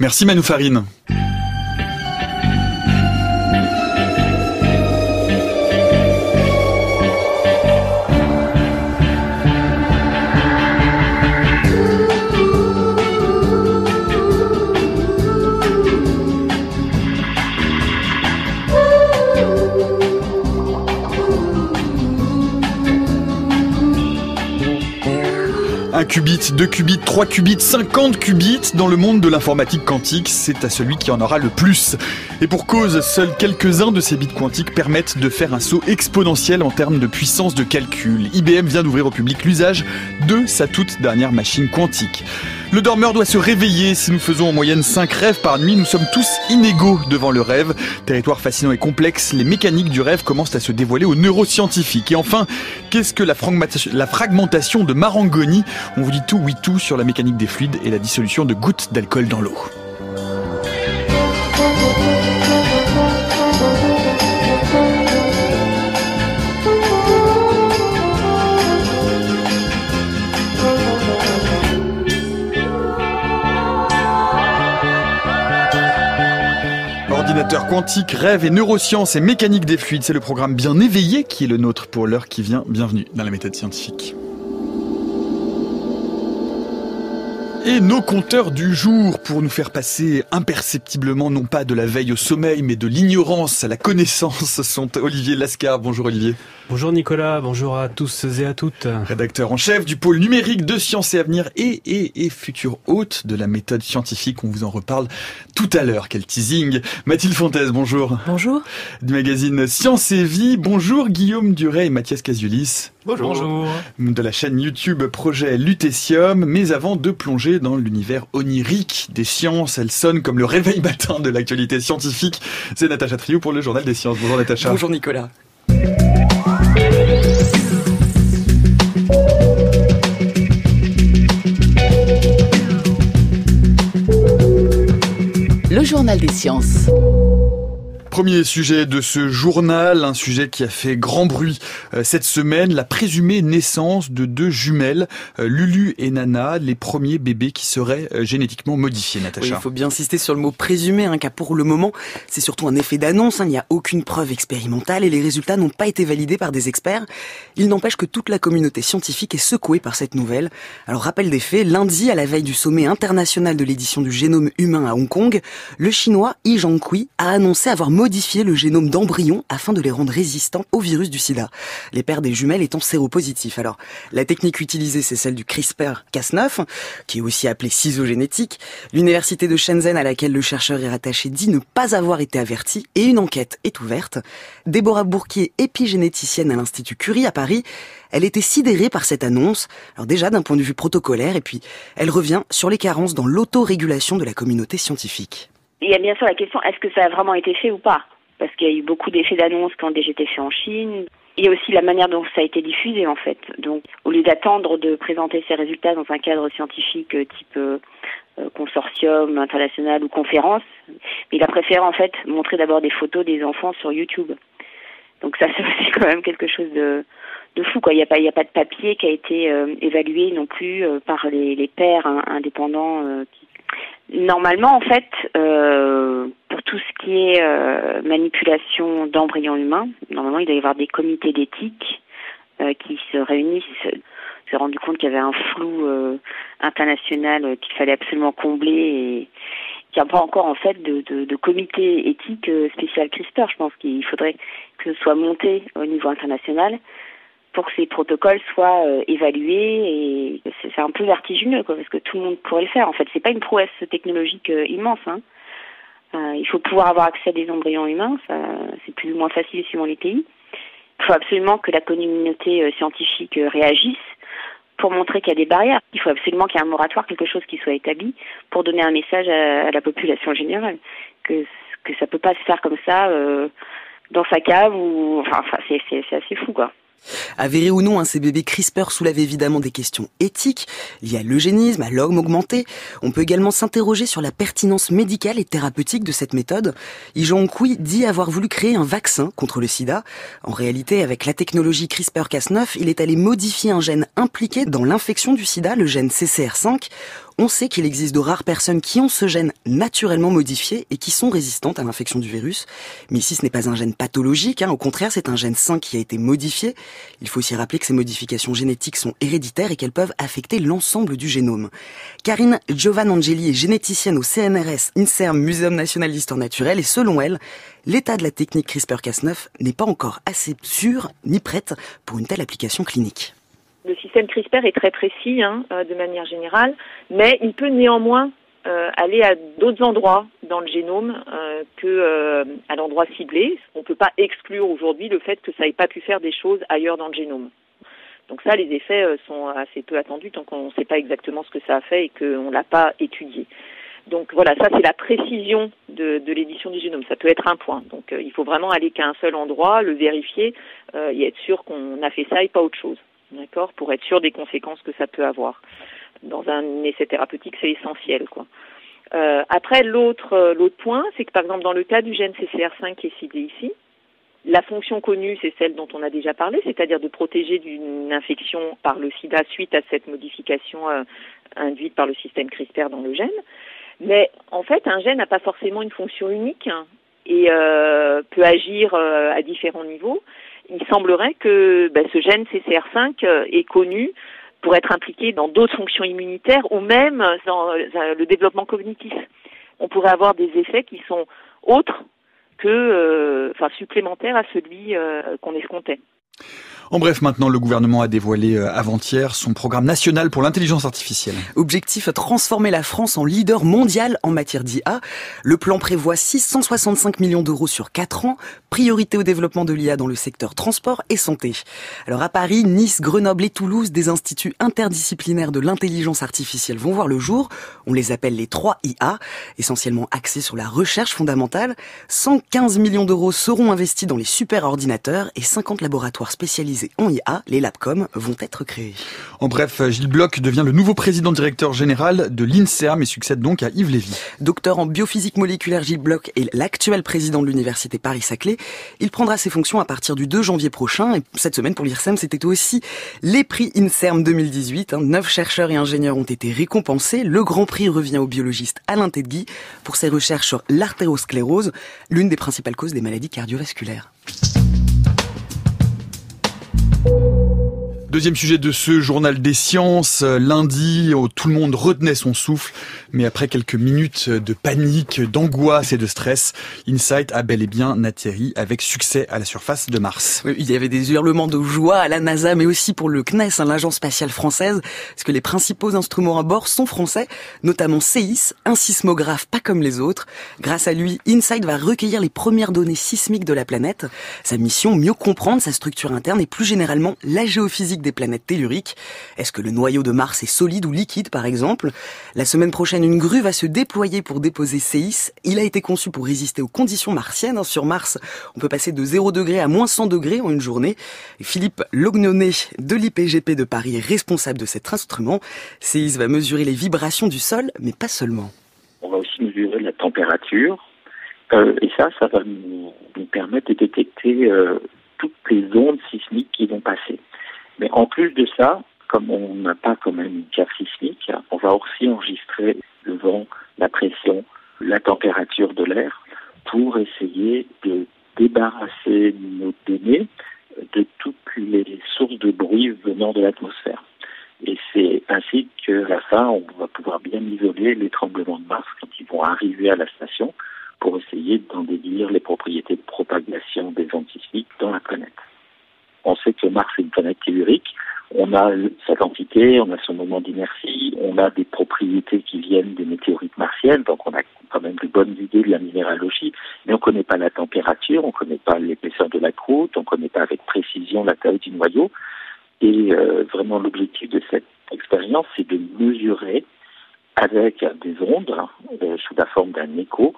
Merci Manu Farine. Un qubit, deux qubits, trois qubits, 50 qubits dans le monde de l'informatique quantique, c'est à celui qui en aura le plus. Et pour cause, seuls quelques-uns de ces bits quantiques permettent de faire un saut exponentiel en termes de puissance de calcul. IBM vient d'ouvrir au public l'usage de sa toute dernière machine quantique. Le dormeur doit se réveiller. Si nous faisons en moyenne 5 rêves par nuit, nous sommes tous inégaux devant le rêve. Territoire fascinant et complexe, les mécaniques du rêve commencent à se dévoiler aux neuroscientifiques. Et enfin, qu'est-ce que la, fragmentation de Marangoni? On vous dit tout, oui tout sur la mécanique des fluides et la dissolution de gouttes d'alcool dans l'eau. Quantique, rêve et neurosciences et mécanique des fluides, c'est le programme bien éveillé qui est le nôtre pour l'heure qui vient. Bienvenue dans la méthode scientifique. Et nos compteurs du jour pour nous faire passer imperceptiblement non pas de la veille au sommeil mais de l'ignorance à la connaissance sont Olivier Lascar. Bonjour Olivier. Bonjour Nicolas, bonjour à tous et à toutes. Rédacteur en chef du pôle numérique de Sciences et Avenir et, et, et futur hôte de la méthode scientifique. On vous en reparle tout à l'heure. Quel teasing. Mathilde Fontaise, bonjour. Bonjour. Du magazine Science et Vie. Bonjour Guillaume Duret et Mathias Casulis. Bonjour. bonjour. De la chaîne YouTube Projet Lutétium. Mais avant de plonger dans l'univers onirique des sciences, elle sonne comme le réveil matin de l'actualité scientifique. C'est Natacha Triou pour le Journal des Sciences. Bonjour Natacha. Bonjour Nicolas. Le journal des sciences. Premier sujet de ce journal, un sujet qui a fait grand bruit euh, cette semaine, la présumée naissance de deux jumelles, euh, Lulu et Nana, les premiers bébés qui seraient euh, génétiquement modifiés, Natacha. Oui, il faut bien insister sur le mot présumé, hein, car pour le moment, c'est surtout un effet d'annonce, hein, il n'y a aucune preuve expérimentale et les résultats n'ont pas été validés par des experts. Il n'empêche que toute la communauté scientifique est secouée par cette nouvelle. Alors rappel des faits, lundi, à la veille du sommet international de l'édition du génome humain à Hong Kong, le chinois Yi Zhangqi a annoncé avoir modifier le génome d'embryons afin de les rendre résistants au virus du sida. Les pères des jumelles étant séropositifs. Alors, la technique utilisée, c'est celle du CRISPR-Cas9, qui est aussi appelé ciseau-génétique. L'université de Shenzhen à laquelle le chercheur est rattaché dit ne pas avoir été averti et une enquête est ouverte. Déborah Bourquier, épigénéticienne à l'Institut Curie à Paris, elle était sidérée par cette annonce, alors déjà d'un point de vue protocolaire, et puis elle revient sur les carences dans l'autorégulation de la communauté scientifique. Il y a bien sûr la question est-ce que ça a vraiment été fait ou pas? Parce qu'il y a eu beaucoup d'effets d'annonce qui ont déjà été faits en Chine. Il y a aussi la manière dont ça a été diffusé en fait. Donc au lieu d'attendre de présenter ces résultats dans un cadre scientifique euh, type euh, euh, consortium international ou conférence, il a préféré en fait montrer d'abord des photos des enfants sur YouTube. Donc ça c'est quand même quelque chose de, de fou quoi. Il n'y a pas a pas de papier qui a été évalué non plus par les, les pairs indépendants qui Normalement, en fait, euh, pour tout ce qui est euh, manipulation d'embryons humains, normalement, il doit y avoir des comités d'éthique euh, qui se réunissent. s'est rendu compte qu'il y avait un flou euh, international qu'il fallait absolument combler et qu'il n'y a pas encore en fait de, de, de comité éthique spécial CRISPR. Je pense qu'il faudrait que ce soit monté au niveau international pour que ces protocoles soient euh, évalués et c'est un peu vertigineux quoi, parce que tout le monde pourrait le faire. En fait, c'est pas une prouesse technologique euh, immense. Hein. Euh, il faut pouvoir avoir accès à des embryons humains, c'est plus ou moins facile suivant les pays. Il faut absolument que la communauté euh, scientifique réagisse pour montrer qu'il y a des barrières. Il faut absolument qu'il y ait un moratoire, quelque chose qui soit établi pour donner un message à, à la population générale que que ça peut pas se faire comme ça dans sa cave ou enfin, c'est assez fou quoi. Avéré ou non, hein, ces bébés CRISPR soulèvent évidemment des questions éthiques liées à l'eugénisme, à l'homme augmenté. On peut également s'interroger sur la pertinence médicale et thérapeutique de cette méthode. Ijon Kui dit avoir voulu créer un vaccin contre le sida. En réalité, avec la technologie CRISPR-Cas9, il est allé modifier un gène impliqué dans l'infection du sida, le gène CCR5. On sait qu'il existe de rares personnes qui ont ce gène naturellement modifié et qui sont résistantes à l'infection du virus. Mais ici, ce n'est pas un gène pathologique, hein. au contraire, c'est un gène sain qui a été modifié. Il faut aussi rappeler que ces modifications génétiques sont héréditaires et qu'elles peuvent affecter l'ensemble du génome. Karine Giovanangeli est généticienne au CNRS INSERM Muséum National d'Histoire Naturelle et selon elle, l'état de la technique CRISPR-Cas9 n'est pas encore assez sûr ni prête pour une telle application clinique. Le système CRISPR est très précis hein, euh, de manière générale, mais il peut néanmoins euh, aller à d'autres endroits dans le génome euh, euh, l'endroit ciblé. On ne peut pas exclure aujourd'hui le fait que ça n'ait pas pu faire des choses ailleurs dans le génome. Donc ça, les effets sont assez peu attendus tant qu'on ne sait pas exactement ce que ça a fait et qu'on ne l'a pas étudié. Donc voilà, ça c'est la précision de l'édition du génome. Ça peut être un point. Donc il faut vraiment aller qu'à un seul endroit, le vérifier et être sûr qu'on a fait ça et pas autre chose d'accord, pour être sûr des conséquences que ça peut avoir. Dans un essai thérapeutique, c'est essentiel, quoi. Euh, après, l'autre euh, l'autre point, c'est que par exemple dans le cas du gène CCR5 qui est ciblé ici, la fonction connue, c'est celle dont on a déjà parlé, c'est-à-dire de protéger d'une infection par le sida suite à cette modification euh, induite par le système CRISPR dans le gène. Mais en fait, un gène n'a pas forcément une fonction unique hein, et euh, peut agir à différents niveaux il semblerait que ben, ce gène CCR5 euh, est connu pour être impliqué dans d'autres fonctions immunitaires ou même dans euh, le développement cognitif. On pourrait avoir des effets qui sont autres que, euh, enfin, supplémentaires à celui qu'on escomptait. En bref, maintenant, le gouvernement a dévoilé euh, avant-hier son programme national pour l'intelligence artificielle. Objectif, transformer la France en leader mondial en matière d'IA. Le plan prévoit 665 millions d'euros sur 4 ans, priorité au développement de l'IA dans le secteur transport et santé. Alors à Paris, Nice, Grenoble et Toulouse, des instituts interdisciplinaires de l'intelligence artificielle vont voir le jour. On les appelle les 3 IA, essentiellement axés sur la recherche fondamentale. 115 millions d'euros seront investis dans les superordinateurs et 50 laboratoires spécialisés en IA, les Labcom, vont être créés. En bref, Gilles Bloch devient le nouveau président directeur général de l'INSERM et succède donc à Yves Lévy. Docteur en biophysique moléculaire, Gilles Bloch est l'actuel président de l'université Paris-Saclay. Il prendra ses fonctions à partir du 2 janvier prochain et cette semaine pour l'IRSEM, c'était aussi les prix INSERM 2018. Neuf chercheurs et ingénieurs ont été récompensés. Le grand prix revient au biologiste Alain Tedgui pour ses recherches sur l'artérosclérose, l'une des principales causes des maladies cardiovasculaires. Deuxième sujet de ce journal des sciences, lundi, où tout le monde retenait son souffle, mais après quelques minutes de panique, d'angoisse et de stress, Insight a bel et bien atterri avec succès à la surface de Mars. il y avait des hurlements de joie à la NASA, mais aussi pour le CNES, hein, l'agence spatiale française, parce que les principaux instruments à bord sont français, notamment CEIS, un sismographe pas comme les autres. Grâce à lui, Insight va recueillir les premières données sismiques de la planète. Sa mission, mieux comprendre sa structure interne et plus généralement la géophysique des planètes telluriques. Est-ce que le noyau de Mars est solide ou liquide, par exemple? La semaine prochaine, une grue va se déployer pour déposer Céis. Il a été conçu pour résister aux conditions martiennes. Hein, sur Mars, on peut passer de 0 degré à moins 100 degrés en une journée. Philippe Lognonet de l'IPGP de Paris est responsable de cet instrument. Céis va mesurer les vibrations du sol, mais pas seulement. On va aussi mesurer la température. Euh, et ça, ça va nous, permettre de détecter euh, toutes les ondes sismiques qui vont passer. Mais en plus de ça, comme on n'a pas quand même une carte sismique, on va aussi enregistrer le vent, la pression, la température de l'air pour essayer de débarrasser nos données de toutes les sources de bruit venant de l'atmosphère. Et c'est ainsi qu'à la fin, on va pouvoir bien isoler les tremblements de Mars quand ils vont arriver à la station pour essayer d'en déduire les propriétés de propagation des ondes sismiques dans la planète. On sait que Mars est une planète tellurique. On a sa quantité, on a son moment d'inertie, on a des propriétés qui viennent des météorites martiennes, donc on a quand même de bonnes idées de la minéralogie, mais on ne connaît pas la température, on ne connaît pas l'épaisseur de la croûte, on ne connaît pas avec précision la taille du noyau. Et euh, vraiment l'objectif de cette expérience, c'est de mesurer avec des ondes, euh, sous la forme d'un écho,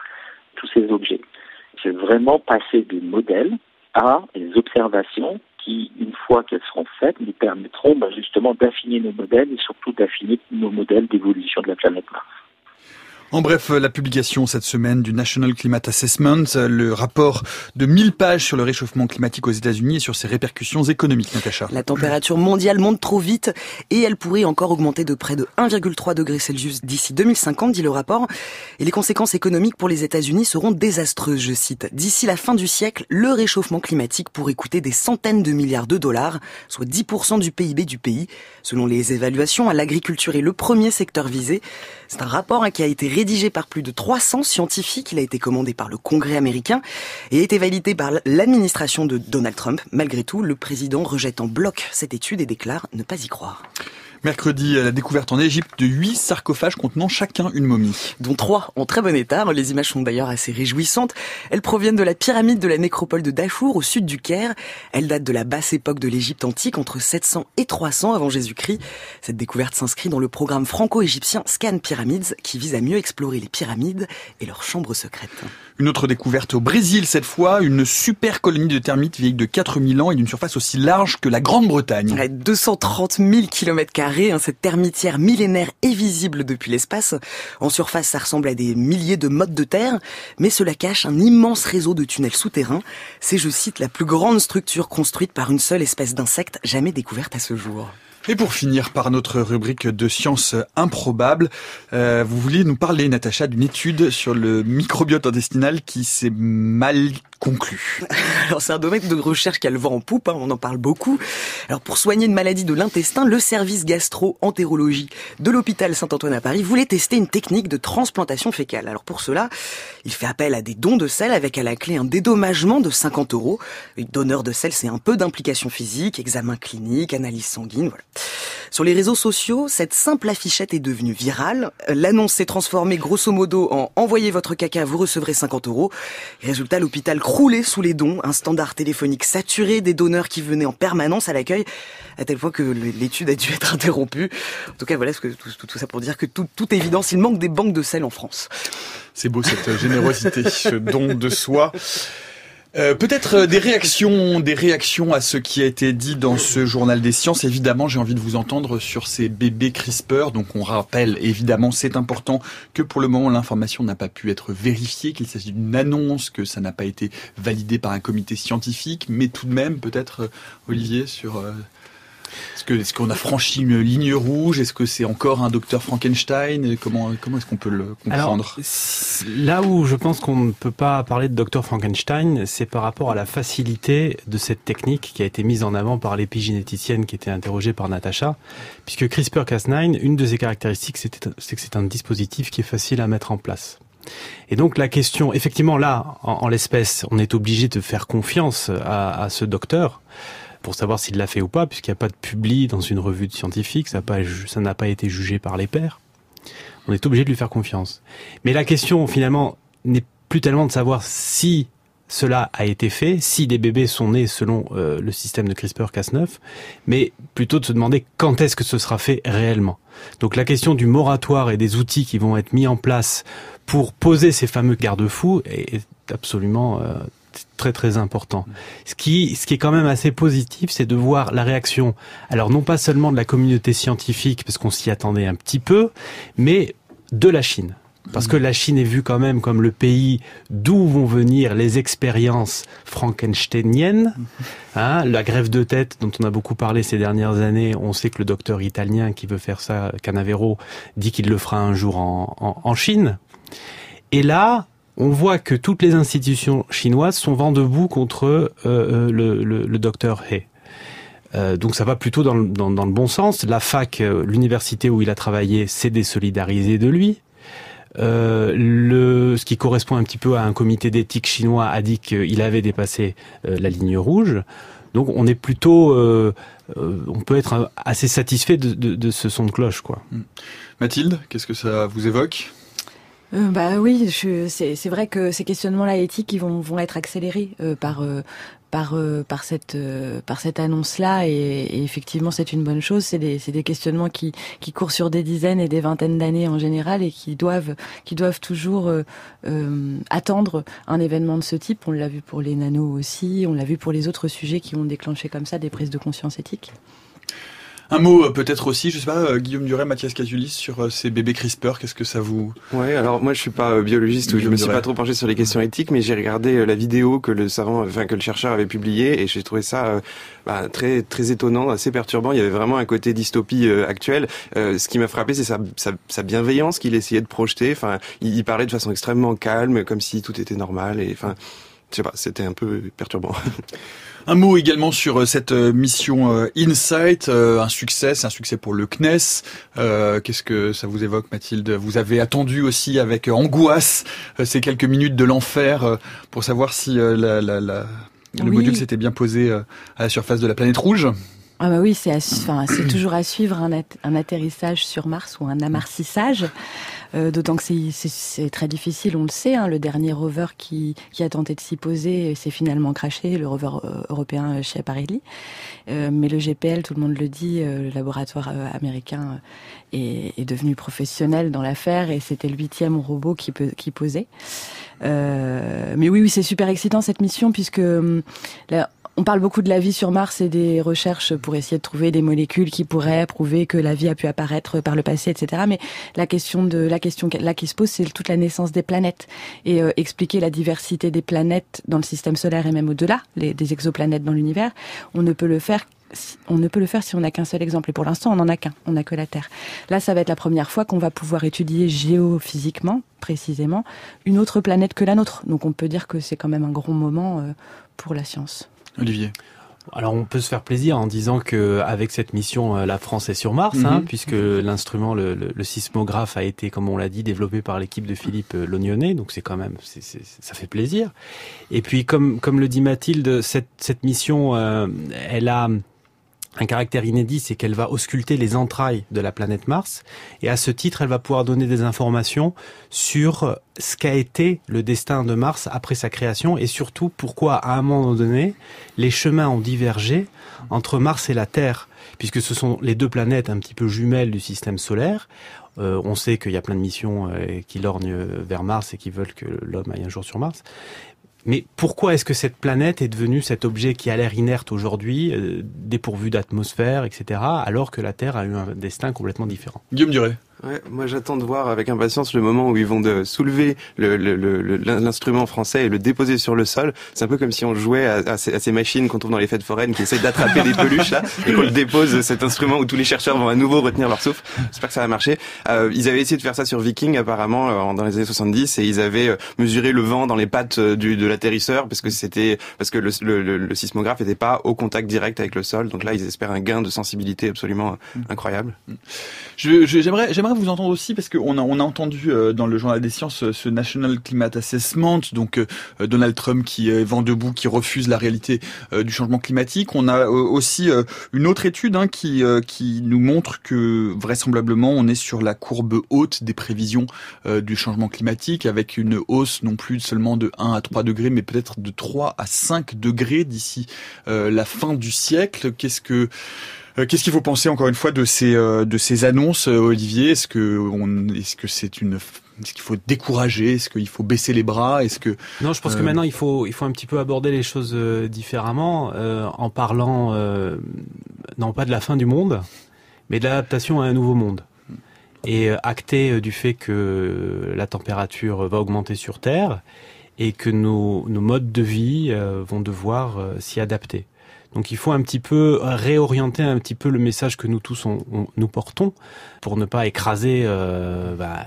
tous ces objets. C'est vraiment passer des modèles à des observations qui, une fois qu'elles seront faites, nous permettront bah, justement d'affiner nos modèles et surtout d'affiner nos modèles d'évolution de la planète Mars. En bref, la publication cette semaine du National Climate Assessment, le rapport de 1000 pages sur le réchauffement climatique aux États-Unis et sur ses répercussions économiques, Natacha. La température mondiale monte trop vite et elle pourrait encore augmenter de près de 1,3 degré Celsius d'ici 2050, dit le rapport. Et les conséquences économiques pour les États-Unis seront désastreuses, je cite. D'ici la fin du siècle, le réchauffement climatique pourrait coûter des centaines de milliards de dollars, soit 10% du PIB du pays. Selon les évaluations, l'agriculture est le premier secteur visé. C'est un rapport hein, qui a été rédigé par plus de 300 scientifiques. Il a été commandé par le Congrès américain et a été validé par l'administration de Donald Trump. Malgré tout, le président rejette en bloc cette étude et déclare ne pas y croire. Mercredi, la découverte en Égypte de huit sarcophages contenant chacun une momie. Dont trois en très bon état. Les images sont d'ailleurs assez réjouissantes. Elles proviennent de la pyramide de la nécropole de Dachour au sud du Caire. Elles datent de la basse époque de l'Égypte antique, entre 700 et 300 avant Jésus-Christ. Cette découverte s'inscrit dans le programme franco-égyptien Scan Pyramids, qui vise à mieux explorer les pyramides et leurs chambres secrètes. Une autre découverte au Brésil cette fois, une super colonie de termites vieille de 4000 ans et d'une surface aussi large que la Grande-Bretagne. 230 000 km Hein, cette termitière millénaire est visible depuis l'espace. En surface, ça ressemble à des milliers de mottes de terre, mais cela cache un immense réseau de tunnels souterrains. C'est, je cite, la plus grande structure construite par une seule espèce d'insecte jamais découverte à ce jour. Et pour finir par notre rubrique de sciences improbables, euh, vous vouliez nous parler, Natacha, d'une étude sur le microbiote intestinal qui s'est mal conclu. Alors c'est un domaine de recherche qui a le vent en poupe, hein, on en parle beaucoup. Alors pour soigner une maladie de l'intestin, le service gastro-entérologie de l'hôpital Saint-Antoine à Paris voulait tester une technique de transplantation fécale. Alors pour cela, il fait appel à des dons de sel avec à la clé un dédommagement de 50 euros. Donneur de sel, c'est un peu d'implication physique, examen clinique, analyse sanguine, voilà. Sur les réseaux sociaux, cette simple affichette est devenue virale. L'annonce s'est transformée grosso modo en envoyez votre caca, vous recevrez 50 euros. Résultat, l'hôpital croulait sous les dons, un standard téléphonique saturé des donneurs qui venaient en permanence à l'accueil, à tel point que l'étude a dû être interrompue. En tout cas, voilà tout, ça pour dire que tout, toute évidence, il manque des banques de sel en France. C'est beau cette générosité, ce don de soi. Euh, peut-être euh, des réactions, des réactions à ce qui a été dit dans ce journal des sciences. Évidemment, j'ai envie de vous entendre sur ces bébés CRISPR. Donc, on rappelle, évidemment, c'est important que pour le moment, l'information n'a pas pu être vérifiée, qu'il s'agit d'une annonce, que ça n'a pas été validé par un comité scientifique. Mais tout de même, peut-être, euh, Olivier, sur est-ce qu'on a franchi une ligne rouge? Est-ce que c'est encore un docteur Frankenstein? Comment, comment est-ce qu'on peut le comprendre? Là où je pense qu'on ne peut pas parler de docteur Frankenstein, c'est par rapport à la facilité de cette technique qui a été mise en avant par l'épigénéticienne qui était interrogée par Natacha, puisque CRISPR-Cas9, une de ses caractéristiques, c'est que c'est un dispositif qui est facile à mettre en place. Et donc la question, effectivement là, en, l'espèce, on est obligé de faire confiance à, à ce docteur pour savoir s'il l'a fait ou pas, puisqu'il n'y a pas de publi dans une revue de scientifique, ça n'a pas, été jugé par les pairs. On est obligé de lui faire confiance. Mais la question, finalement, n'est plus tellement de savoir si cela a été fait, si des bébés sont nés selon euh, le système de CRISPR-Cas9, mais plutôt de se demander quand est-ce que ce sera fait réellement. Donc la question du moratoire et des outils qui vont être mis en place pour poser ces fameux garde-fous est absolument euh, très très important. Ce qui, ce qui est quand même assez positif, c'est de voir la réaction, alors non pas seulement de la communauté scientifique, parce qu'on s'y attendait un petit peu, mais de la Chine. Parce que la Chine est vue quand même comme le pays d'où vont venir les expériences frankensteiniennes. Hein, la grève de tête dont on a beaucoup parlé ces dernières années, on sait que le docteur italien qui veut faire ça, Canavero, dit qu'il le fera un jour en, en, en Chine. Et là, on voit que toutes les institutions chinoises sont vent debout contre euh, euh, le, docteur He. Euh, donc ça va plutôt dans le, bon sens. La fac, l'université où il a travaillé, s'est désolidarisée de lui. ce qui correspond un petit peu à un comité d'éthique chinois a dit qu'il avait dépassé la ligne rouge. Donc on est plutôt, on peut être assez satisfait de, de, ce son de cloche, quoi. Mathilde, qu'est-ce que ça vous évoque? Euh, bah oui, c'est vrai que ces questionnements-là éthiques, vont, vont être accélérés euh, par euh, par par cette par cette annonce-là, et, effectivement, c'est une bonne chose. C'est des c'est des questionnements qui qui courent sur des dizaines et des vingtaines d'années en général, et qui doivent qui doivent toujours attendre un événement de ce type. On l'a vu pour les nanos aussi, on l'a vu pour les autres sujets qui ont déclenché comme ça des prises de conscience éthiques. Un mot peut-être aussi, je sais pas, Guillaume Duret, Mathias Casulis, sur ces bébés CRISPR, qu'est-ce que ça vous... Ouais, alors moi je suis pas biologiste, ou je me suis pas trop penché sur les questions éthiques, mais j'ai regardé la vidéo que le savant, enfin que le chercheur avait publiée, et j'ai trouvé ça bah, très très étonnant, assez perturbant. Il y avait vraiment un côté dystopie actuelle. ce qui m'a frappé, c'est sa, sa, sa, bienveillance qu'il essayait de projeter. Enfin, il, il parlait de façon extrêmement calme, comme si tout était normal, et enfin je sais pas, c'était un peu perturbant. Un mot également sur euh, cette euh, mission euh, Insight, un succès, c'est un succès pour le CNES. Qu'est-ce que ça vous évoque, Mathilde? Vous avez attendu aussi avec angoisse ces quelques minutes de l'enfer pour savoir si la, la, la, le module s'était bien posé à la surface de la planète rouge? Ah bah oui, c'est enfin, toujours à suivre un, atterrissage sur Mars ou un amarcissage. Euh, D'autant que c'est très difficile, on le sait. Hein, le dernier rover qui, qui a tenté de s'y poser s'est finalement craché, le rover euh, européen chez Appareili. Euh, mais le GPL, tout le monde le dit, euh, le laboratoire euh, américain est, est, devenu professionnel dans l'affaire et c'était le huitième robot qui, qui posait. mais oui, oui, c'est super excitant cette mission puisque hum, là, on parle beaucoup de la vie sur Mars et des recherches pour essayer de trouver des molécules qui pourraient prouver que la vie a pu apparaître par le passé, etc. Mais la question de la question là qui se pose, c'est toute la naissance des planètes et euh, expliquer la diversité des planètes dans le système solaire et même au-delà, des exoplanètes dans l'univers. On ne peut le faire on ne peut le faire si on n'a qu'un seul exemple. Et pour l'instant, on n'en a qu'un. On n'a que la Terre. Là, ça va être la première fois qu'on va pouvoir étudier géophysiquement, précisément, une autre planète que la nôtre. Donc, on peut dire que c'est quand même un gros moment euh, pour la science. Olivier alors on peut se faire plaisir en disant que avec cette mission, euh, la France est sur Mars, hein, mhm. puisque l'instrument, le, sismographe, a été, comme on l'a dit, développé par l'équipe de Philippe euh, Lognonnet, donc c'est quand même, ça fait plaisir. Et puis comme comme le dit Mathilde, cette, cette mission, euh, elle a un caractère inédit, c'est qu'elle va ausculter les entrailles de la planète Mars, et à ce titre, elle va pouvoir donner des informations sur ce qu'a été le destin de Mars après sa création, et surtout pourquoi, à un moment donné, les chemins ont divergé entre Mars et la Terre, puisque ce sont les deux planètes un petit peu jumelles du système solaire. Euh, on sait qu'il y a plein de missions euh, qui lorgnent vers Mars et qui veulent que l'homme aille un jour sur Mars. Mais pourquoi est-ce que cette planète est devenue cet objet qui a l'air inerte aujourd'hui, euh, dépourvu d'atmosphère, etc., alors que la Terre a eu un destin complètement différent? Guillaume Duret. Ouais, moi j'attends de voir avec impatience le moment où ils vont de soulever l'instrument le, français et le déposer sur le sol. C'est un peu comme si on jouait à, à, ces, à, ces, machines qu'on trouve dans les fêtes foraines qui essayent d'attraper des peluches là et qu'on le dépose cet instrument où tous les chercheurs vont à nouveau retenir leur souffle. J'espère que ça va marcher. Euh, ils avaient essayé de faire ça sur Viking apparemment euh, dans les années 70 et ils avaient euh, mesuré le vent dans les pattes euh, du, de l'atterrisseur parce que c'était parce que le, le, le sismographe n'était pas au contact direct avec le sol. Donc là ils espèrent un gain de sensibilité absolument incroyable. J'aimerais vous entendre aussi parce qu'on a, on entendu euh, dans le journal des sciences euh, ce National Climate Assessment, donc euh, Donald Trump qui est vent debout, qui refuse la réalité du changement climatique. On a aussi une autre étude hein, qui, qui nous montre que vraisemblablement on est sur la courbe haute des prévisions du changement climatique avec une hausse non plus seulement de 1 à 3 degrés mais peut-être de 3 à 5 degrés d'ici la fin du siècle. Qu'est-ce que qu'est-ce qu'il faut penser encore une fois de ces euh, de ces annonces, euh, Olivier? Est-ce que on est-ce que c'est une est-ce qu'il faut décourager? Est-ce qu'il faut baisser les bras? Est-ce que non Je pense que maintenant il faut il faut un petit peu aborder les choses différemment en parlant non pas de la fin du monde, mais de l'adaptation à un nouveau monde. Et acter du fait que la température va augmenter sur Terre et que nos, nos modes de vie vont devoir s'y adapter. Donc il faut un petit peu réorienter un petit peu le message que nous tous on, nous portons pour ne pas écraser euh, bah,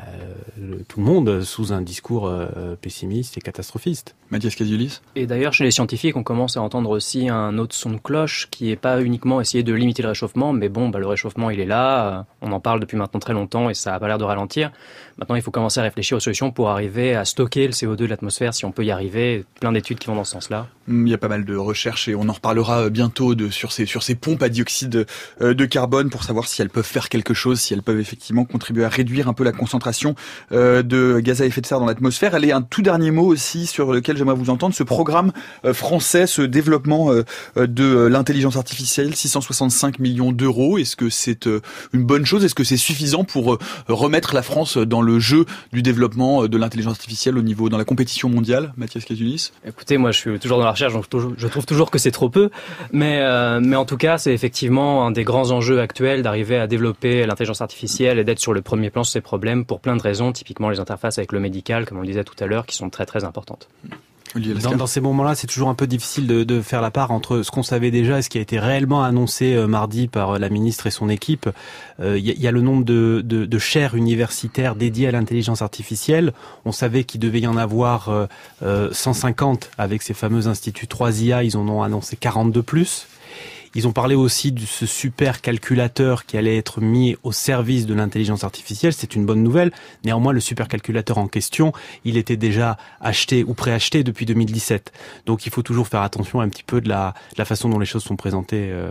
tout le monde sous un discours euh, pessimiste et catastrophiste. Mathias Casiulis Et d'ailleurs, chez les scientifiques, on commence à entendre aussi un autre son de cloche qui n'est pas uniquement essayer de limiter le réchauffement, mais bon, bah, le réchauffement, il est là, on en parle depuis maintenant très longtemps et ça n'a pas l'air de ralentir. Maintenant, il faut commencer à réfléchir aux solutions pour arriver à stocker le CO2 de l'atmosphère, si on peut y arriver. Plein d'études qui vont dans ce sens-là. Il y a pas mal de recherches et on en reparlera bientôt de, sur, ces, sur ces pompes à dioxyde euh, de carbone pour savoir si elles peuvent faire quelque chose, si elles peuvent effectivement contribuer à réduire un peu la concentration euh, de gaz à effet de serre dans l'atmosphère. Allez, un tout dernier mot aussi sur lequel j'aimerais vous entendre, ce programme français, ce développement de l'intelligence artificielle, 665 millions d'euros. Est-ce que c'est une bonne chose? Est-ce que c'est suffisant pour remettre la France dans le jeu du développement de l'intelligence artificielle au niveau, dans la compétition mondiale, Mathias Casulis Écoutez, moi je suis toujours dans la recherche, donc je trouve toujours que c'est trop peu. Mais, mais en tout cas, c'est effectivement un des grands enjeux actuels d'arriver à développer l'intelligence artificielle et d'être sur le premier plan sur ces problèmes pour plein de raisons, typiquement les interfaces avec le médical, comme on le disait tout à l'heure, qui sont très très importantes. Dans, dans, ces moments-là, c'est toujours un peu difficile de, de, faire la part entre ce qu'on savait déjà et ce qui a été réellement annoncé euh, mardi par euh, la ministre et son équipe. Il euh, y, y, a le nombre de, de, de chaires universitaires dédiées à l'intelligence artificielle. On savait qu'il devait y en avoir 150 avec ces fameux instituts 3IA. Ils en ont annoncé 42 plus. Ils ont parlé aussi de ce super calculateur qui allait être mis au service de l'intelligence artificielle. C'est une bonne nouvelle. Néanmoins, le supercalculateur en question, il était déjà acheté ou préacheté depuis 2017. Donc il faut toujours faire attention un petit peu de la, de la façon dont les choses sont présentées euh,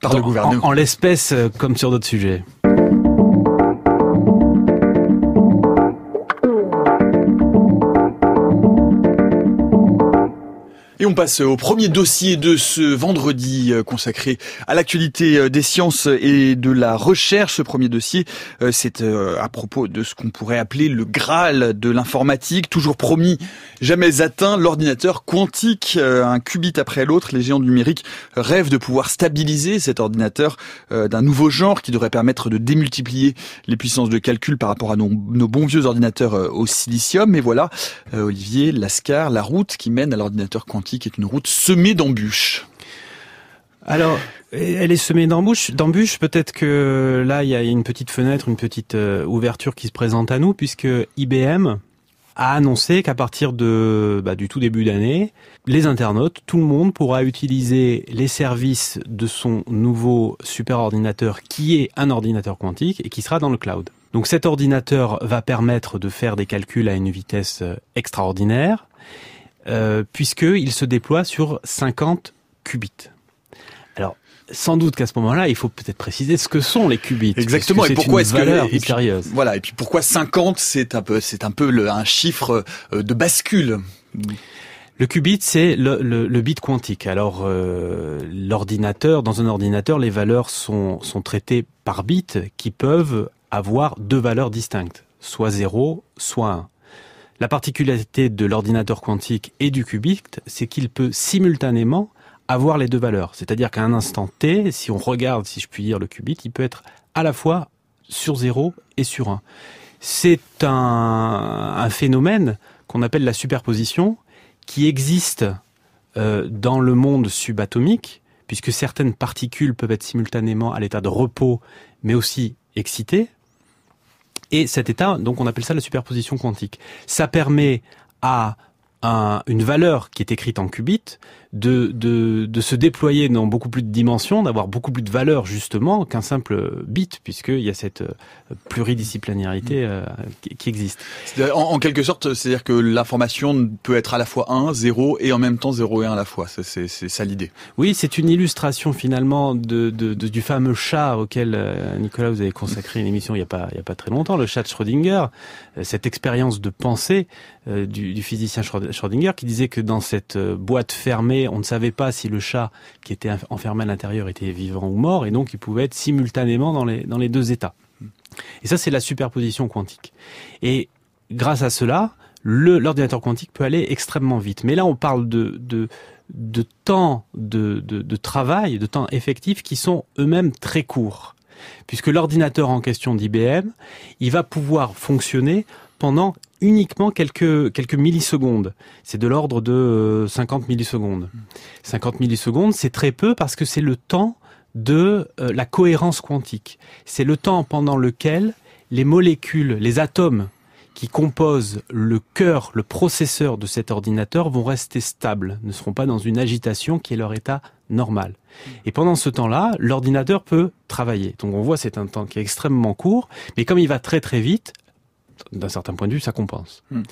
par le gouvernement. En, en l'espèce, euh, comme sur d'autres sujets. Et on passe au premier dossier de ce vendredi euh, consacré à l'actualité euh, des sciences et de la recherche. Ce premier dossier, euh, c'est à propos de ce qu'on pourrait appeler le Graal de l'informatique, toujours promis, jamais atteint, l'ordinateur quantique. Un qubit après l'autre, les géants numériques rêvent de pouvoir stabiliser cet ordinateur d'un nouveau genre qui devrait permettre de démultiplier les puissances de calcul par rapport à nos, bons vieux ordinateurs au silicium. Et voilà, Olivier Lascar, la route qui mène à l'ordinateur quantique qui est une route semée d'embûches. Alors, elle est semée d'embûches. D'embûches, peut-être que là, il y a une petite fenêtre, une petite euh, ouverture qui se présente à nous, puisque IBM a annoncé qu'à partir de bah, du tout début d'année, les internautes, tout le monde pourra utiliser les services de son nouveau superordinateur, qui est un ordinateur quantique et qui sera dans le cloud. Donc cet ordinateur va permettre de faire des calculs à une vitesse euh, extraordinaire euh, puisqu'il se déploie sur 50 qubits. Alors, sans doute qu'à ce moment-là, il faut peut-être préciser ce que sont les qubits. Exactement. Et pourquoi est-ce que et voilà. Et puis pourquoi 50 C'est un peu, c'est un peu le, un chiffre euh, de bascule. Le qubit, c'est le, le, le, bit quantique. Alors, euh, l'ordinateur, dans un ordinateur, les valeurs sont, sont traitées par bits qui peuvent avoir deux valeurs distinctes, soit 0, soit 1. La particularité de l'ordinateur quantique et du qubit, c'est qu'il peut simultanément avoir les deux valeurs. C'est-à-dire qu'à un instant t, si on regarde, si je puis dire, le qubit, il peut être à la fois sur 0 et sur 1. C'est un, phénomène qu'on appelle la superposition qui existe euh, dans le monde subatomique, puisque certaines particules peuvent être simultanément à l'état de repos, mais aussi excitées. Et cet état, donc on appelle ça la superposition quantique. Ça permet à un, une valeur qui est écrite en qubits de, de, de, se déployer dans beaucoup plus de dimensions, d'avoir beaucoup plus de valeur justement qu'un simple bit, puisqu'il y a cette euh, pluridisciplinarité euh, qui, existe. En, en, quelque sorte, c'est-à-dire que l'information peut être à la fois 1, 0 et en même temps 0 et 1 à la fois. C'est ça l'idée. Oui, c'est une illustration finalement de, du fameux chat auquel euh, Nicolas vous avez consacré une émission il n'y a pas il y a pas très longtemps, le chat de Schrödinger, cette expérience de pensée du, du physicien Schrödinger qui disait que dans cette boîte fermée on ne savait pas si le chat qui était enfermé à l'intérieur était vivant ou mort, et donc il pouvait être simultanément dans les, dans les deux états. Et ça, c'est la superposition quantique. Et grâce à cela, l'ordinateur quantique peut aller extrêmement vite. Mais là, on parle de, de, de temps de, de, de travail, de temps effectif qui sont eux-mêmes très courts. Puisque l'ordinateur en question d'IBM, il va pouvoir fonctionner pendant uniquement quelques, millisecondes. C'est de l'ordre de 50 euh, millisecondes. 50 millisecondes, c'est très peu parce que c'est le temps de euh, la cohérence quantique. C'est le temps pendant lequel les molécules, les atomes qui composent le cœur, le processeur de cet ordinateur vont rester stables, ne seront pas dans une agitation qui est leur état normal. Et pendant ce temps-là, l'ordinateur peut travailler. Donc on voit c'est un temps qui est extrêmement court, mais comme il va très très vite, d'un certain point de vue, ça compense. Hmm.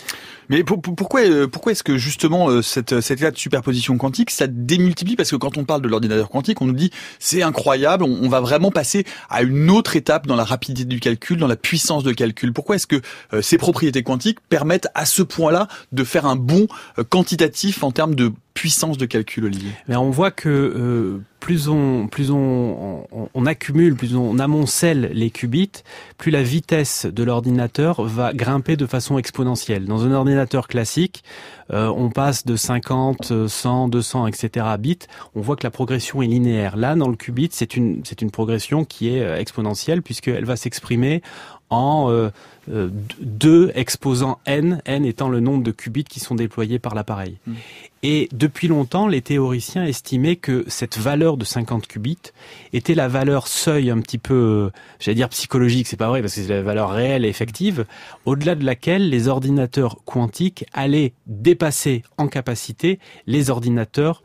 Mais pourquoi, euh, pourquoi est-ce que justement euh, cette, cette état de superposition quantique, ça démultiplie? Parce que quand on parle de l'ordinateur quantique, on nous dit c'est incroyable, on, va vraiment passer à une autre étape dans la rapidité du calcul, dans la puissance de calcul. Pourquoi est-ce que euh, ces propriétés quantiques permettent à ce point-là de faire un bond quantitatif en termes de puissance de calcul, Olivier Mais on voit que euh, plus on plus on, on, accumule, plus on amoncelle les qubits, plus la vitesse de l'ordinateur va grimper de façon exponentielle. Dans un ordinateur classique, euh, on passe de 50, 100, 200, etc. bits. On voit que la progression est linéaire. Là, dans le qubit, c'est une c'est une progression qui est euh, exponentielle puisqu'elle va s'exprimer en euh, deux exposants n, n étant le nombre de qubits qui sont déployés par l'appareil. Hmm. Et depuis longtemps, les théoriciens estimaient que cette valeur de 50 qubits était la valeur seuil un petit peu, euh, j'allais dire psychologique, c'est pas vrai parce que c'est la valeur réelle et effective, au-delà de laquelle les ordinateurs quantiques allaient dépasser en capacité les ordinateurs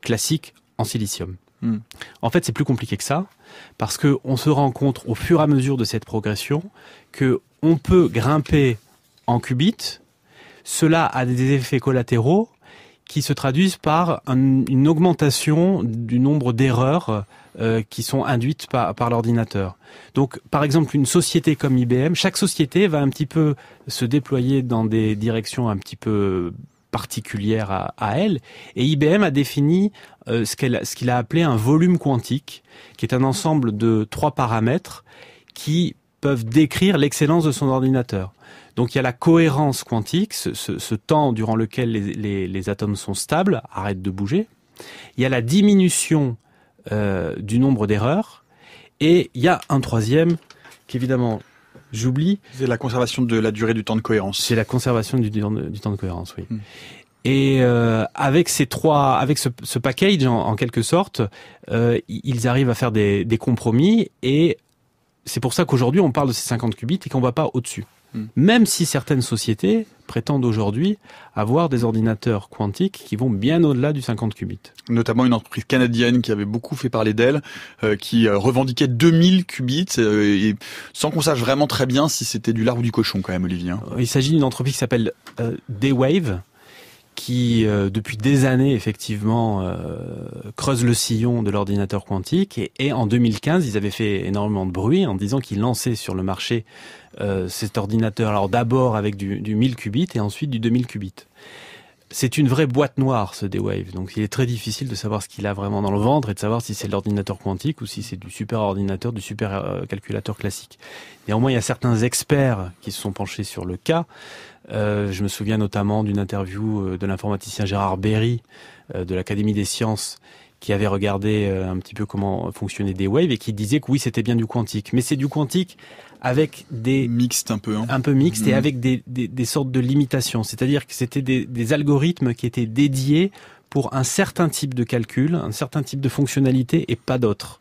classiques en silicium. Hmm. En fait, c'est plus compliqué que ça parce que on se rend compte au fur et à mesure de cette progression que on peut grimper en qubits. Cela a des effets collatéraux qui se traduisent par une augmentation du nombre d'erreurs euh, qui sont induites par l'ordinateur. Donc, par exemple, une société comme IBM, chaque société va un petit peu se déployer dans des directions un petit peu particulière à, elle. Et IBM a défini euh, ce qu'il a appelé un volume quantique, qui est un ensemble de trois paramètres qui peuvent décrire l'excellence de son ordinateur. Donc il y a la cohérence quantique, ce, temps durant lequel les, atomes sont stables, arrêtent de bouger. Il y a la diminution euh, du nombre d'erreurs. Et il y a un troisième, qui évidemment J'oublie. C'est la conservation de la durée du temps de cohérence. C'est la conservation du, temps de cohérence, oui. Hmm. Et euh, avec ces trois, avec ce, package en, quelque sorte, euh, ils arrivent à faire des, des compromis et c'est pour ça qu'aujourd'hui on parle de ces 50 qubits et qu'on va pas au-dessus. Même si certaines sociétés prétendent aujourd'hui avoir des ordinateurs quantiques qui vont bien au-delà du 50 qubits. Notamment une entreprise canadienne qui avait beaucoup fait parler d'elle, euh, qui euh, revendiquait 2000 qubits, euh, et sans qu'on sache vraiment très bien si c'était du lard ou du cochon quand même, Olivier. Hein. Il s'agit d'une entreprise qui s'appelle D-Wave, qui depuis des années effectivement creuse le sillon de l'ordinateur quantique et, et, en 2015 ils avaient fait énormément de bruit en disant qu'ils lançaient sur le marché euh, cet ordinateur. Alors d'abord avec du, du 1000 qubits et ensuite du 2000 qubits. C'est une vraie boîte noire ce D-Wave, donc il est très difficile de savoir ce qu'il a vraiment dans le ventre et de savoir si c'est l'ordinateur quantique ou si c'est du super ordinateur, du super euh, calculateur classique. Néanmoins, il y a certains experts qui se sont penchés sur le cas. Euh, je me souviens notamment d'une interview de l'informaticien Gérard Berry de l'Académie des sciences qui avait regardé un petit peu comment fonctionnait D-Wave et qui disait que oui, c'était bien du quantique. Mais c'est du quantique avec des mixtes un peu, hein. un peu mixte et mhm. avec des, des, des, sortes de limitations. C'est-à-dire que c'était des, des algorithmes qui étaient dédiés pour un certain type de calcul, un certain type de fonctionnalité et pas d'autres.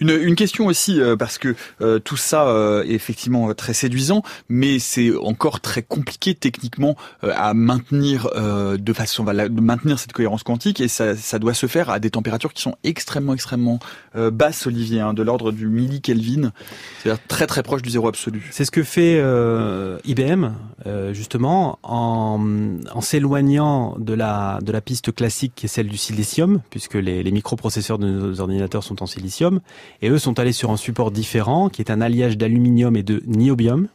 Une, une question aussi, euh, parce que euh, tout ça euh, est effectivement très séduisant, mais c'est encore très compliqué techniquement à maintenir de façon, va maintenir cette cohérence quantique, et ça, ça, doit se faire à des températures qui sont extrêmement, extrêmement basses, Olivier, hein, de l'ordre du millikelvin, c'est-à-dire très très proche du zéro absolu. C'est ce que fait IBM, justement, en, en s'éloignant de la, de la piste classique qui est celle du silicium, puisque les, les microprocesseurs de nos ordinateurs sont en silicium, et eux sont allés sur un support différent, qui est un alliage d'aluminium et de niobium.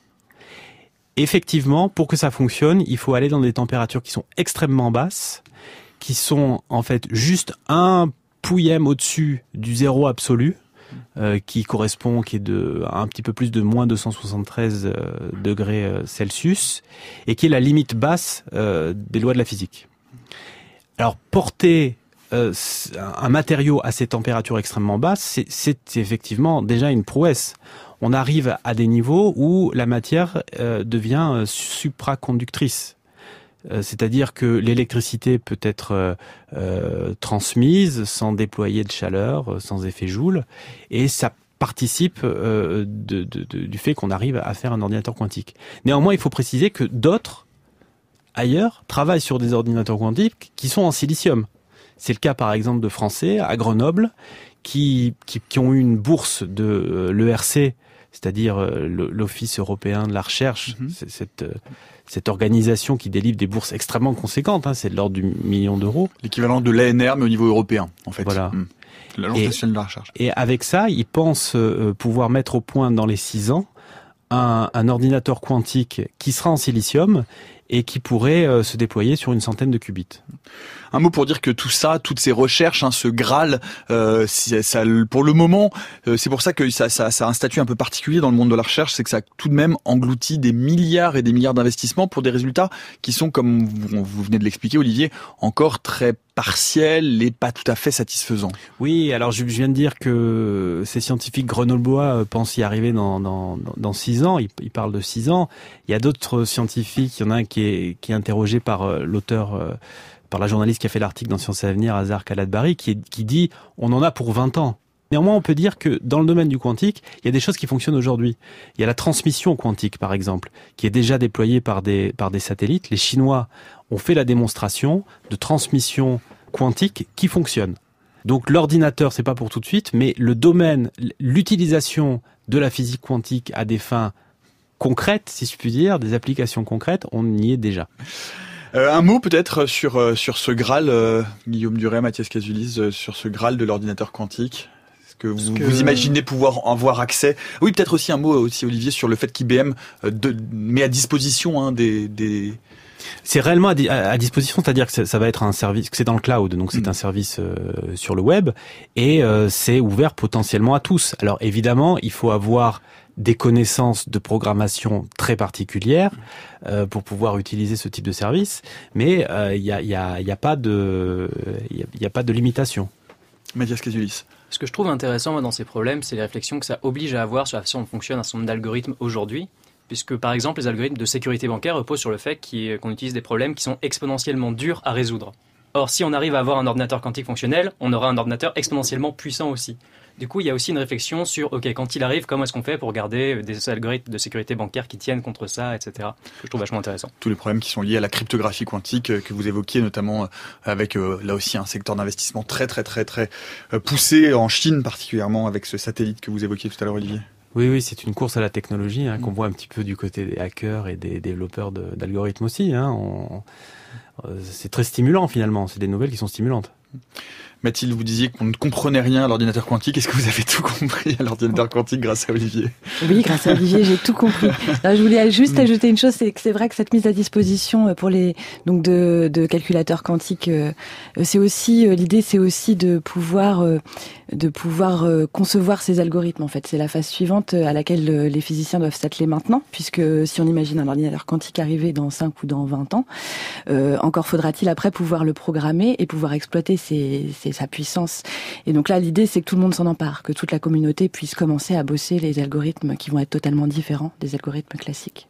Effectivement, pour que ça fonctionne, il faut aller dans des températures qui sont extrêmement basses, qui sont en fait juste un pouillème au-dessus du zéro absolu, euh, qui correspond, qui est de un petit peu plus de moins 273 euh, degrés euh, Celsius, et qui est la limite basse des lois de la physique. Alors porter euh, un matériau à ces températures extrêmement basses, c'est effectivement déjà une prouesse. On arrive à des niveaux où la matière euh, devient euh, supraconductrice. C'est-à-dire que l'électricité peut être transmise sans déployer de chaleur, sans effet Joule, et ça participe du fait qu'on arrive à faire un ordinateur quantique. Néanmoins, il faut préciser que d'autres, ailleurs, travaillent sur des ordinateurs quantiques qui sont en silicium. C'est le cas par exemple de Français à Grenoble qui, qui, ont eu une bourse de euh, l'ERC c'est-à-dire l'Office européen de la recherche, mhm. cette, cette organisation qui délivre des bourses extrêmement conséquentes, hein, c'est de l'ordre du million d'euros. L'équivalent de l'ANR, mais au niveau européen, en fait. Voilà. Hmm. L'Agence nationale de la recherche. Et avec ça, ils pensent pouvoir mettre au point dans les six ans un, un, ordinateur quantique qui sera en silicium et qui pourrait euh, se déployer sur une centaine de qubits. Un mot pour dire que tout ça, toutes ces recherches, hein, ce Graal, euh, ça, pour le moment, euh, c'est pour ça que ça, ça, ça, a un statut un peu particulier dans le monde de la recherche, c'est que ça a tout de même englouti des milliards et des milliards d'investissements pour des résultats qui sont, comme vous, venez de l'expliquer, Olivier, encore très partiels et pas tout à fait satisfaisants. Oui, alors je viens de dire que ces scientifiques grenoblois euh, pensent y arriver dans, dans, dans six ans. Ils, ils, parlent de six ans. Il y a d'autres scientifiques. Il y en a un qui est, qui est interrogé par euh, l'auteur par la journaliste qui a fait l'article dans Sciences et Avenir, Hazar Kaladbari, qui, qui dit on en a pour 20 ans. Néanmoins, on peut dire que dans le domaine du quantique, il y a des choses qui fonctionnent aujourd'hui. Il y a la transmission quantique, par exemple, qui est déjà déployée par des, par des satellites. Les Chinois ont fait la démonstration de transmission quantique qui fonctionne. Donc l'ordinateur, c'est pas pour tout de suite, mais le domaine, l'utilisation de la physique quantique à des fins concrètes, si je puis dire, des applications concrètes, on y est déjà. Euh, un mot peut-être sur euh, sur ce Graal, euh, Guillaume Duret, Mathias Casulis, sur ce Graal de l'ordinateur quantique. Que vous, vous imaginez pouvoir en avoir accès? Oui, peut-être aussi un mot aussi Olivier sur le fait qu'IBM met à disposition hein, des, des c'est réellement à, disposition, c'est-à-dire que ça va être un service, que c'est dans le cloud, donc c'est mm. un service sur le web et c'est ouvert potentiellement à tous. Alors évidemment, il faut avoir des connaissances de programmation très particulières euh, pour pouvoir utiliser ce type de service, mais il euh, n'y a, y a, y a, pas de il a, pas de limitation. Mathias Casulis. Ce que je trouve intéressant dans ces problèmes, c'est les réflexions que ça oblige à avoir sur la façon dont fonctionne un certain nombre d'algorithmes aujourd'hui, puisque par exemple les algorithmes de sécurité bancaire reposent sur le fait qu'on utilise des problèmes qui sont exponentiellement durs à résoudre. Or, si on arrive à avoir un ordinateur quantique fonctionnel, on aura un ordinateur exponentiellement puissant aussi. Du coup, il y a aussi une réflexion sur, OK, quand il arrive, comment est-ce qu'on fait pour garder des algorithmes de sécurité bancaire qui tiennent contre ça, etc. Que je trouve vachement intéressant. Tous les problèmes qui sont liés à la cryptographie quantique euh, que vous évoquiez, notamment euh, avec euh, là aussi un secteur d'investissement très très très très poussé en Chine particulièrement avec ce satellite que vous évoquiez tout à l'heure, Olivier. Oui, oui, c'est une course à la technologie hein, qu'on mm. voit un petit peu du côté des hackers et des développeurs d'algorithmes aussi. Hein. c'est très stimulant finalement. C'est des nouvelles qui sont stimulantes. Mathilde, vous disiez qu'on ne comprenait rien à l'ordinateur quantique. Est-ce que vous avez tout compris à l'ordinateur quantique grâce à Olivier? Oui, grâce à Olivier, j'ai tout compris. je voulais juste ajouter une chose, c'est que c'est vrai que cette mise à disposition euh, pour les donc de, de calculateurs quantiques, euh, c'est aussi euh, l'idée, c'est aussi de pouvoir de pouvoir concevoir ces algorithmes. En fait, c'est la phase suivante à laquelle les physiciens doivent s'atteler maintenant, puisque si on imagine un ordinateur quantique arriver dans 5 ou dans 20 ans, encore faudra-t-il après pouvoir le programmer et pouvoir exploiter ces, ces sa puissance. Et donc là, l'idée, c'est que tout le monde s'en empare, que toute la communauté puisse commencer à bosser les algorithmes qui vont être totalement différents des algorithmes classiques.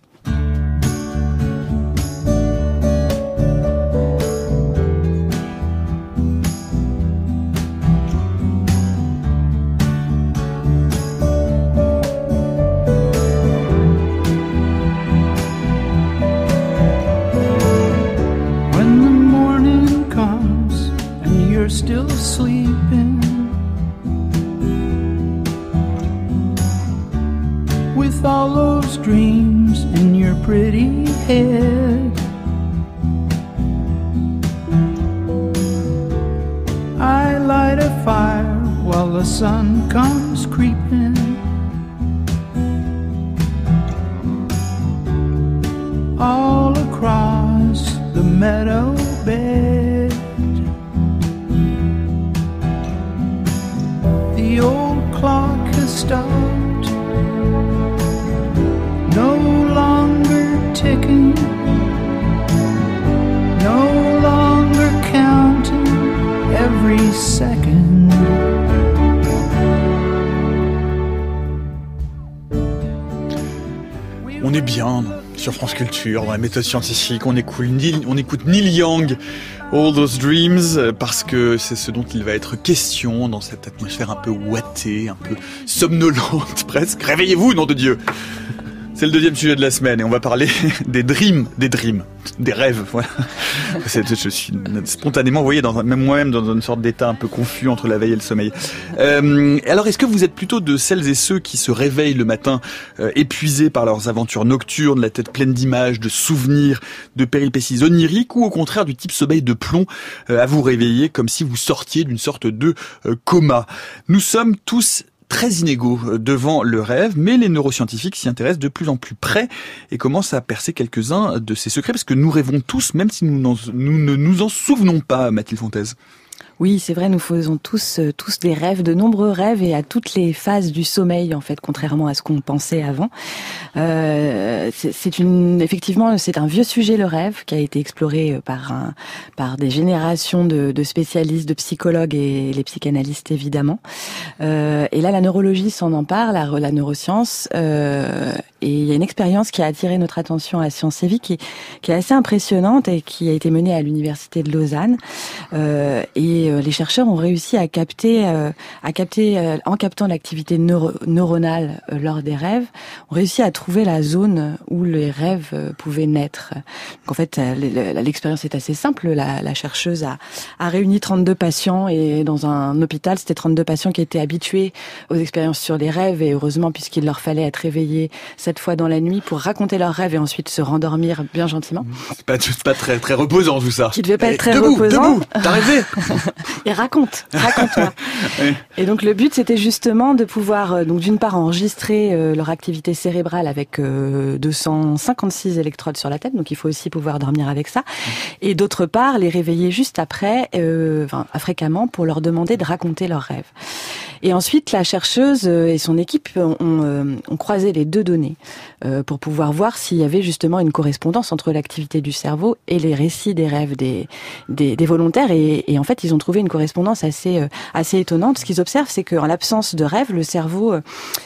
Still sleeping with all those dreams in your pretty head. I light a fire while the sun comes creeping. All across the meadow bed. Stopped, no longer ticking, no longer counting every second. On est bien sur France Culture, dans la méthode scientifique, on écoute, on Neil Young All Those Dreams, parce que c'est ce dont il va être question dans cette atmosphère un peu ouatée, un peu somnolente presque. Réveillez-vous, nom de Dieu C'est le deuxième sujet de la semaine et on va parler des dreams, des dreams, des rêves. Voilà. Je suis spontanément, vous voyez, dans, même moi-même dans une sorte d'état un peu confus entre la veille et le sommeil. Euh, alors, est-ce que vous êtes plutôt de celles et ceux qui se réveillent le matin euh, épuisés par leurs aventures nocturnes, la tête pleine d'images, de souvenirs, de péripéties oniriques, ou au contraire du type sommeil de plomb euh, à vous réveiller comme si vous sortiez d'une sorte de euh, coma? Nous sommes tous très inégaux euh, devant le rêve, mais les neuroscientifiques s'y intéressent de plus en plus près et commencent à percer quelques-uns de ces secrets, parce que nous rêvons tous, même si nous, nous ne nous en souvenons pas, Mathilde Fontaise. Oui, c'est vrai, nous faisons tous euh, tous des rêves, de nombreux rêves et à toutes les phases du sommeil en fait, contrairement à ce qu'on pensait avant. Euh, c'est une effectivement c'est un vieux sujet le rêve qui a été exploré euh, par par des générations de, de, spécialistes, de psychologues et les psychanalystes évidemment. Et là, la neurologie s'en empare, la, la neuroscience. Et il y a une expérience qui a attiré notre attention à Sciences et Vie qui, qui est assez impressionnante et qui a été menée à l'université de Lausanne. Euh, et euh, les chercheurs ont réussi à capter, euh, à capter euh, en captant l'activité neuro neuronale lors des rêves, ont réussi à trouver la zone où les rêves pouvaient naître. Donc en fait, l'expérience est assez simple. La, chercheuse a, réuni 32 patients et dans un hôpital, c'était 32 patients qui étaient habitués aux expériences sur les rêves et heureusement puisqu'il leur fallait être réveillés cette fois dans la nuit pour raconter leurs rêves et ensuite se rendormir bien gentiment. C'est pas, pas très, très reposant tout ça. Qui devait pas être très debout, reposant. Debout, t'as rêvé et raconte, raconte-moi. oui. Et donc le but c'était justement de pouvoir euh, donc d'une part enregistrer euh, leur activité cérébrale avec euh, 256 électrodes sur la tête, donc il faut aussi pouvoir dormir avec ça, et d'autre part les réveiller juste après, euh, enfin fréquemment pour leur demander de raconter leurs rêves. Et ensuite la chercheuse euh, et son équipe ont, ont, croisé les deux données euh, pour pouvoir voir s'il y avait justement une correspondance entre l'activité du cerveau et les récits des rêves des, des, des volontaires, et, et en fait ils ont trouvé une correspondance assez euh, assez étonnante. Ce qu'ils observent, c'est qu'en l'absence de rêve, le cerveau euh,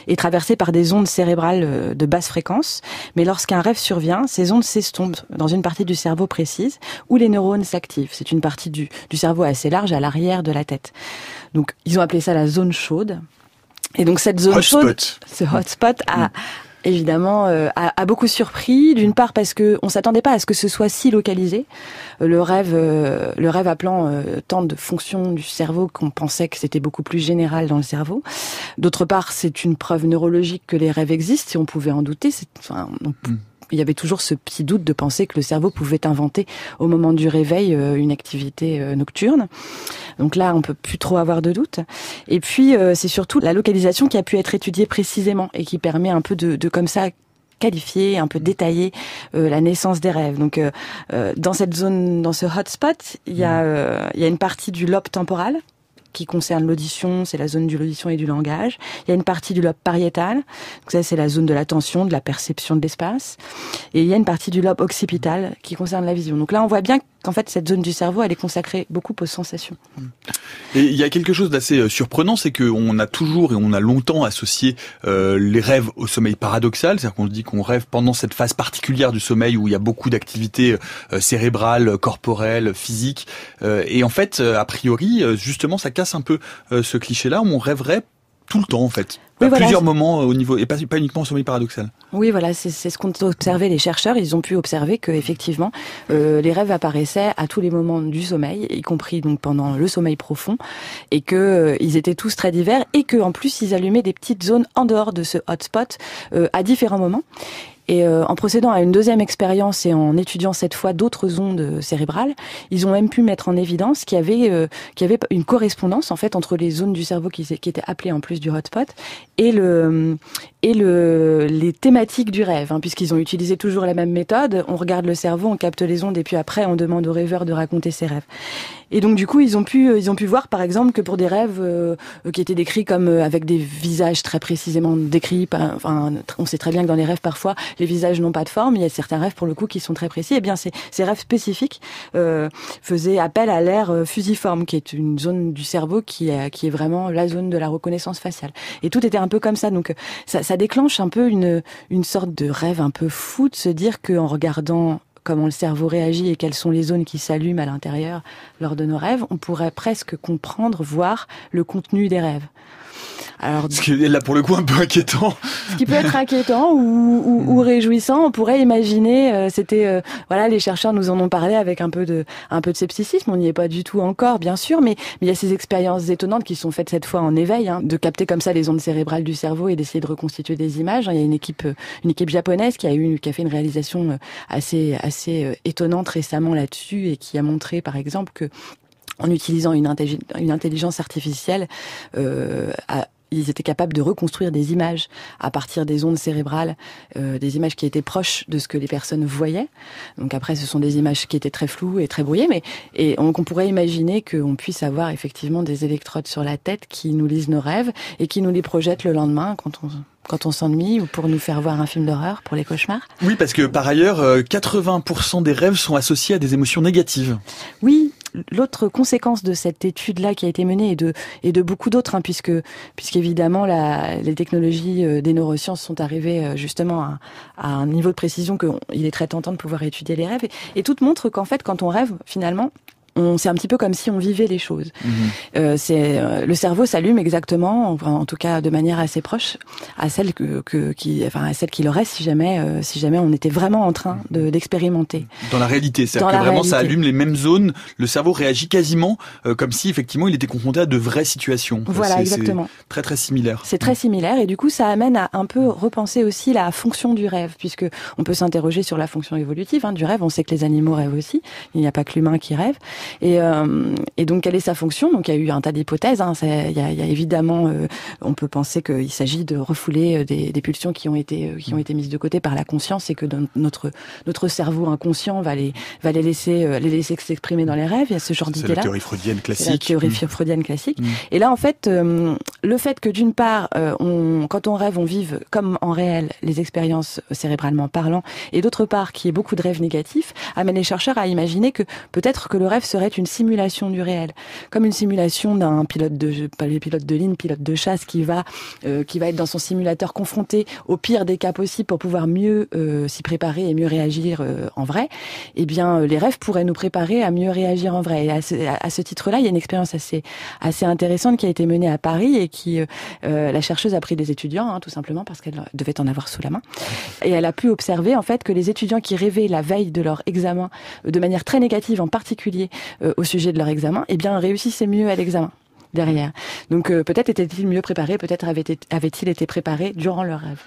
est traversé par des ondes cérébrales euh, de basse fréquence, mais lorsqu'un rêve survient, ces ondes s'estompent dans une partie du cerveau précise où les neurones s'activent. C'est une partie du, du cerveau assez large à l'arrière de la tête. Donc ils ont appelé ça la zone chaude. Et donc cette zone chaude, ce hotspot a, évidemment euh, a, a, beaucoup surpris. D'une part parce que on s'attendait pas à ce que ce soit si localisé. Le rêve euh, le rêve appelant euh, tant de fonctions du cerveau qu'on pensait que c'était beaucoup plus général dans le cerveau. D'autre part c'est une preuve neurologique que les rêves existent si on pouvait en douter. C'est enfin, on, mm il y avait toujours ce petit doute de penser que le cerveau pouvait inventer au moment du réveil une activité nocturne. Donc là, on peut plus trop avoir de doute. Et puis, c'est surtout la localisation qui a pu être étudiée précisément et qui permet un peu de, de comme ça qualifier, un peu détailler euh, la naissance des rêves. Donc euh, dans cette zone, dans ce hotspot, il y a euh, il y a une partie du lobe temporal qui concerne l'audition, c'est la zone de l'audition et du langage. Il y a une partie du lobe pariétal, ça c'est la zone de l'attention, de la perception de l'espace. Et il y a une partie du lobe occipital qui concerne la vision. Donc là on voit bien qu'en fait cette zone du cerveau elle est consacrée beaucoup aux sensations. Et il y a quelque chose d'assez surprenant, c'est qu'on a toujours et on a longtemps associé euh, les rêves au sommeil paradoxal, c'est-à-dire qu'on se dit qu'on rêve pendant cette phase particulière du sommeil où il y a beaucoup d'activités euh, cérébrales, corporelles, physiques. Euh, et en fait, a priori, justement, ça casse un peu ce cliché-là, on rêverait tout le temps en fait. Oui, à voilà. plusieurs moments au niveau et pas, pas uniquement au sommeil paradoxal. Oui, voilà, c'est ce qu'ont observé les chercheurs. Ils ont pu observer que effectivement, euh, les rêves apparaissaient à tous les moments du sommeil, y compris donc pendant le sommeil profond, et que euh, ils étaient tous très divers, et que en plus ils allumaient des petites zones en dehors de ce hotspot euh, à différents moments. Et euh, en procédant à une deuxième expérience et en étudiant cette fois d'autres ondes cérébrales, ils ont même pu mettre en évidence qu'il y avait euh, qu'il y avait une correspondance en fait entre les zones du cerveau qui, étaient appelées en plus du hotspot et le et le les thématiques du rêve, hein, puisqu'ils ont utilisé toujours la même méthode. On regarde le cerveau, on capte les ondes et puis après on demande au rêveur de raconter ses rêves. Et donc du coup ils ont pu ils ont pu voir par exemple que pour des rêves euh, qui étaient décrits comme euh, avec des visages très précisément décrits, enfin on sait très bien que dans les rêves parfois les visages n'ont pas de forme. Il y a certains rêves pour le coup qui sont très précis. Et bien ces, ces rêves spécifiques euh, faisaient appel à l'air fusiforme, qui est une zone du cerveau qui est, qui est vraiment la zone de la reconnaissance faciale. Et tout était un peu comme ça. Donc ça, ça déclenche un peu une, une sorte de rêve un peu fou de se dire qu'en regardant comment le cerveau réagit et quelles sont les zones qui s'allument à l'intérieur lors de nos rêves, on pourrait presque comprendre, voir le contenu des rêves. Alors, ce qui est là pour le coup un peu inquiétant. Ce qui peut être inquiétant ou, ou, ou hmm. réjouissant, on pourrait imaginer. Euh, c'était euh, voilà, les chercheurs nous en ont parlé avec un peu de un peu de scepticisme. On n'y est pas du tout encore, bien sûr, mais, mais il y a ces expériences étonnantes qui sont faites cette fois en éveil, hein, de capter comme ça les ondes cérébrales du cerveau et d'essayer de reconstituer des images. Il y a une équipe une équipe japonaise qui a eu qui a fait une réalisation assez assez étonnante récemment là-dessus et qui a montré par exemple que en utilisant une, une intelligence artificielle, euh, ils étaient capables de reconstruire des images à partir des ondes cérébrales, euh, des images qui étaient proches de ce que les personnes voyaient. Donc après, ce sont des images qui étaient très floues et très brouillées, mais et on, on pourrait imaginer qu'on puisse avoir effectivement des électrodes sur la tête qui nous lisent nos rêves et qui nous les projettent le lendemain quand on quand on s'ennuie ou pour nous faire voir un film d'horreur pour les cauchemars Oui, parce que par ailleurs, 80% euh, des rêves sont associés à des émotions négatives. Oui, l'autre conséquence de cette étude-là qui a été menée et de, et de beaucoup d'autres, hein, puisque puisqu'évidemment les technologies euh, des neurosciences sont arrivées euh, justement à, un niveau de précision qu'il est très tentant de pouvoir étudier les rêves. Et, et toutes montrent qu'en fait, quand on rêve, finalement, c'est un petit peu comme si on vivait les choses. Mhm. Euh, c'est euh, le cerveau s'allume exactement, en, tout cas de manière assez proche à celle que, que qui, enfin à celle qu'il aurait si jamais, euh, si jamais on était vraiment en train de d'expérimenter. Dans la réalité, c'est-à-dire que vraiment ça allume les mêmes zones. Le cerveau réagit quasiment euh, comme si effectivement il était confronté à de vraies situations. Voilà, exactement. Très très similaire. C'est très similaire et du coup ça amène à un peu repenser aussi la fonction du rêve, puisque on peut s'interroger sur la fonction évolutive hein, du rêve. On sait que les animaux rêvent aussi. Il n'y a pas que l'humain qui rêve. Et, euh, et donc, quelle est sa fonction? Donc, il y a eu un tas d'hypothèses. Hein. Il, y a, il y a évidemment, euh, on peut penser qu'il s'agit de refouler euh, des, des, pulsions qui ont été qui ont été mises de côté par la conscience et que notre notre cerveau inconscient va les va les laisser les laisser s'exprimer dans les rêves. Il y a ce genre d'idée là. C'est la théorie freudienne classique. La théorie mmh. freudienne classique. Mmh. Et là, en fait, le fait que d'une part, on, quand on rêve, on vive comme en réel les expériences cérébralement parlant, et d'autre part, qu'il y ait beaucoup de rêves négatifs, amène les chercheurs à imaginer que peut-être que le rêve serait une simulation du réel, comme une simulation d'un pilote de pas les pilotes de ligne, pilote de chasse qui va euh, qui va être dans son simulateur confronté au pire des cas possibles pour pouvoir mieux euh, s'y préparer et mieux réagir euh, en vrai. Eh bien, les rêves pourraient nous préparer à mieux réagir en vrai. Et à ce, à ce titre-là, il y a une expérience assez assez intéressante qui a été menée à Paris et qui la chercheuse a pris des étudiants, hein, tout simplement parce qu'elle devait en avoir sous la main, et elle a pu observer en fait que les étudiants qui rêvaient la veille de leur examen de manière très négative, en particulier au sujet de leur examen, eh bien réussissaient mieux à l'examen derrière. Donc euh, peut-être étaient-ils mieux préparés, peut-être avaient-ils été préparés durant leur rêve.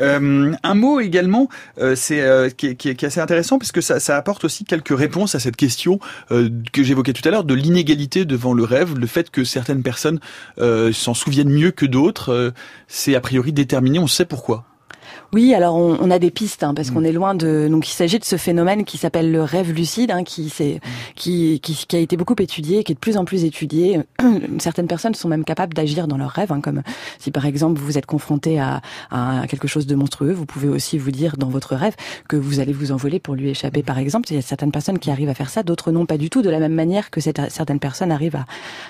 Euh, un mot également, euh, c'est qui, qui, est assez intéressant parce que ça, ça, apporte aussi quelques réponses à cette question que j'évoquais tout à l'heure de l'inégalité devant le rêve, le fait que certaines personnes s'en souviennent mieux que d'autres, c'est a priori déterminé. On sait pourquoi. Oui, alors on, on a des pistes hein, parce mm. qu'on est loin de. Donc il s'agit de ce phénomène qui s'appelle le rêve lucide, hein, qui, c'est, mm. qui, qui, qui, a été beaucoup étudié, qui est de plus en plus étudié. Certaines personnes sont même capables d'agir dans leurs rêves, hein, comme si par exemple vous êtes confronté à, à, quelque chose de monstrueux, vous pouvez aussi vous dire dans votre rêve que vous allez vous envoler pour lui échapper, par exemple. Il y a certaines personnes qui arrivent à faire ça, d'autres non, pas du tout, de la même manière que cette, certaines personnes arrivent à,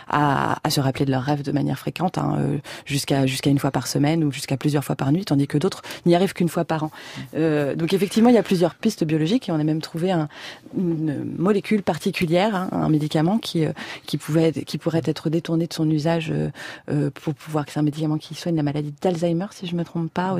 à, à, se rappeler de leurs rêves de manière fréquente, hein, euh, jusqu'à jusqu'à une fois par semaine ou jusqu'à plusieurs fois par nuit, tandis que d'autres n'y arrivent qu'une fois par an. Euh, donc effectivement, il y a plusieurs pistes biologiques et on a même trouvé un, une molécule particulière, hein, un médicament qui euh, qui pouvait qui pourrait être détourné de son usage euh, pour pouvoir que c'est un médicament qui soigne la maladie d'Alzheimer, si je me trompe pas.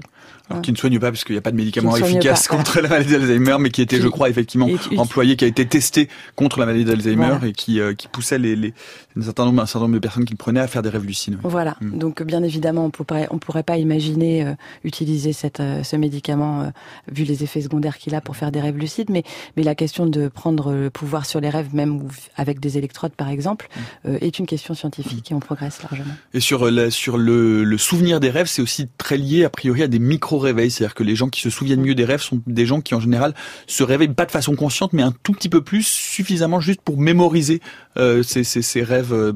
Alors qui ne soigne pas parce qu'il n'y a pas de médicament efficace contre la maladie d'Alzheimer, mais qui était, je crois, effectivement employé, qui a été testé contre la maladie d'Alzheimer et qui qui poussait les, les un certain nombre un certain nombre de personnes qui le prenaient à faire des rêves lucides. Voilà. Mm. Donc bien évidemment, on pourrait on pourrait pas imaginer utiliser cette ce médicament euh, vu les effets secondaires qu'il a pour faire des rêves lucides, mais, mais la question de prendre le pouvoir sur les rêves, même avec des électrodes par exemple, mm. euh, est une question scientifique et on progresse largement. Et sur, euh, sur le, le souvenir des rêves, c'est aussi très lié a priori à des micro-réveils, c'est-à-dire que les gens qui se souviennent mieux des rêves sont des gens qui en général se réveillent pas de façon consciente, mais un tout petit peu plus, suffisamment juste pour mémoriser ces, ces, ces rêves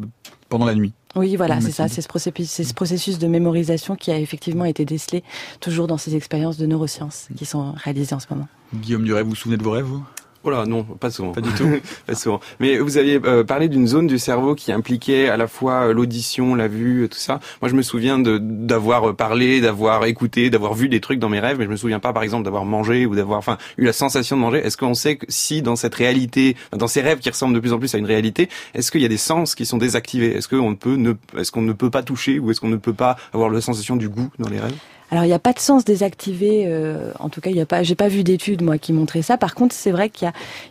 pendant la nuit. Oui, voilà, c'est ça, c'est ce, processus, ce processus de mémorisation qui a effectivement été décelé toujours dans ces expériences de neurosciences qui sont réalisées en ce moment. Guillaume Duret, vous vous souvenez de vos rêves, vous? Voilà, non, pas souvent. Pas du tout. pas souvent. Mais vous aviez euh, parlé d'une zone du cerveau qui impliquait à la fois euh, l'audition, la vue, tout ça. Moi, je me souviens d'avoir euh, parlé, d'avoir écouté, d'avoir vu des trucs dans mes rêves, mais je me souviens pas, par exemple, d'avoir mangé ou d'avoir, enfin, eu la sensation de manger. Est-ce qu'on sait que si dans cette réalité, dans ces rêves qui ressemblent de plus en plus à une réalité, est-ce qu'il y a des sens qui sont désactivés? Est-ce qu'on peut ne, est-ce qu'on ne peut pas toucher ou est-ce qu'on ne peut pas avoir la sensation du goût dans les rêves? Alors il n'y a pas de sens désactivé, euh, en tout cas il y a pas, j'ai pas vu d'études moi qui montraient ça. Par contre c'est vrai qu'il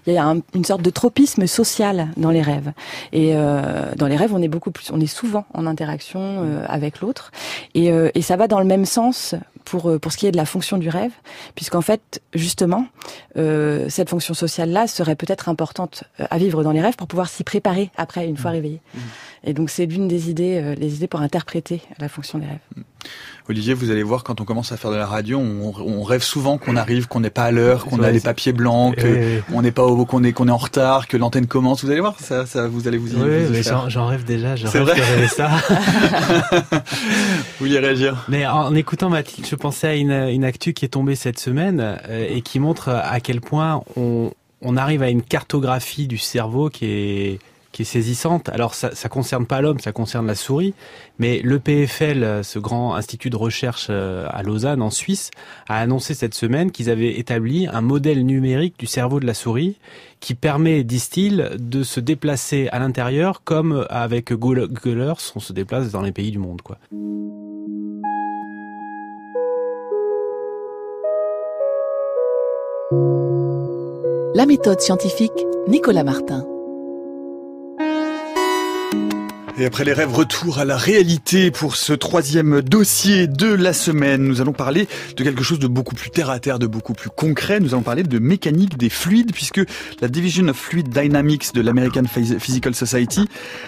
y a, y a une sorte de tropisme social dans les rêves. Et euh, dans les rêves on est beaucoup plus, on est souvent en interaction euh, avec l'autre. Et, euh, et ça va dans le même sens pour pour ce qui est de la fonction du rêve, puisqu'en fait justement cette fonction sociale là serait peut-être importante à vivre dans les rêves pour pouvoir s'y préparer après une fois mmh. réveillé. Mmh. Et donc c'est l'une des idées, les idées pour interpréter la fonction des rêves. Olivier, vous allez voir, quand on commence à faire de la radio, on, on rêve souvent qu'on arrive, qu'on n'est pas à l'heure, qu'on a les papiers blancs, qu'on n'est pas au, qu'on est, qu'on est en retard, que l'antenne commence. Vous allez voir, ça, ça vous allez vous y. Oui, mais j'en rêve déjà. Je rêve vrai ça. vous vouliez réagir Mais en écoutant Mathilde, je pensais à une, une actu qui est tombée cette semaine euh, et qui montre à quel point on, on arrive à une cartographie du cerveau qui est qui est saisissante. Alors ça, ça concerne pas l'homme, ça concerne la souris, mais le PFL, ce grand institut de recherche euh, à Lausanne en Suisse, a annoncé cette semaine qu'ils avaient établi un modèle numérique du cerveau de la souris qui permet, disent-ils, de se déplacer à l'intérieur comme avec Gullers, on se déplace dans les pays du monde. La méthode scientifique, Nicolas Martin. Et après les rêves, retour à la réalité pour ce troisième dossier de la semaine. Nous allons parler de quelque chose de beaucoup plus terre à terre, de beaucoup plus concret. Nous allons parler de mécanique des fluides puisque la Division of Fluid Dynamics de l'American Physical Society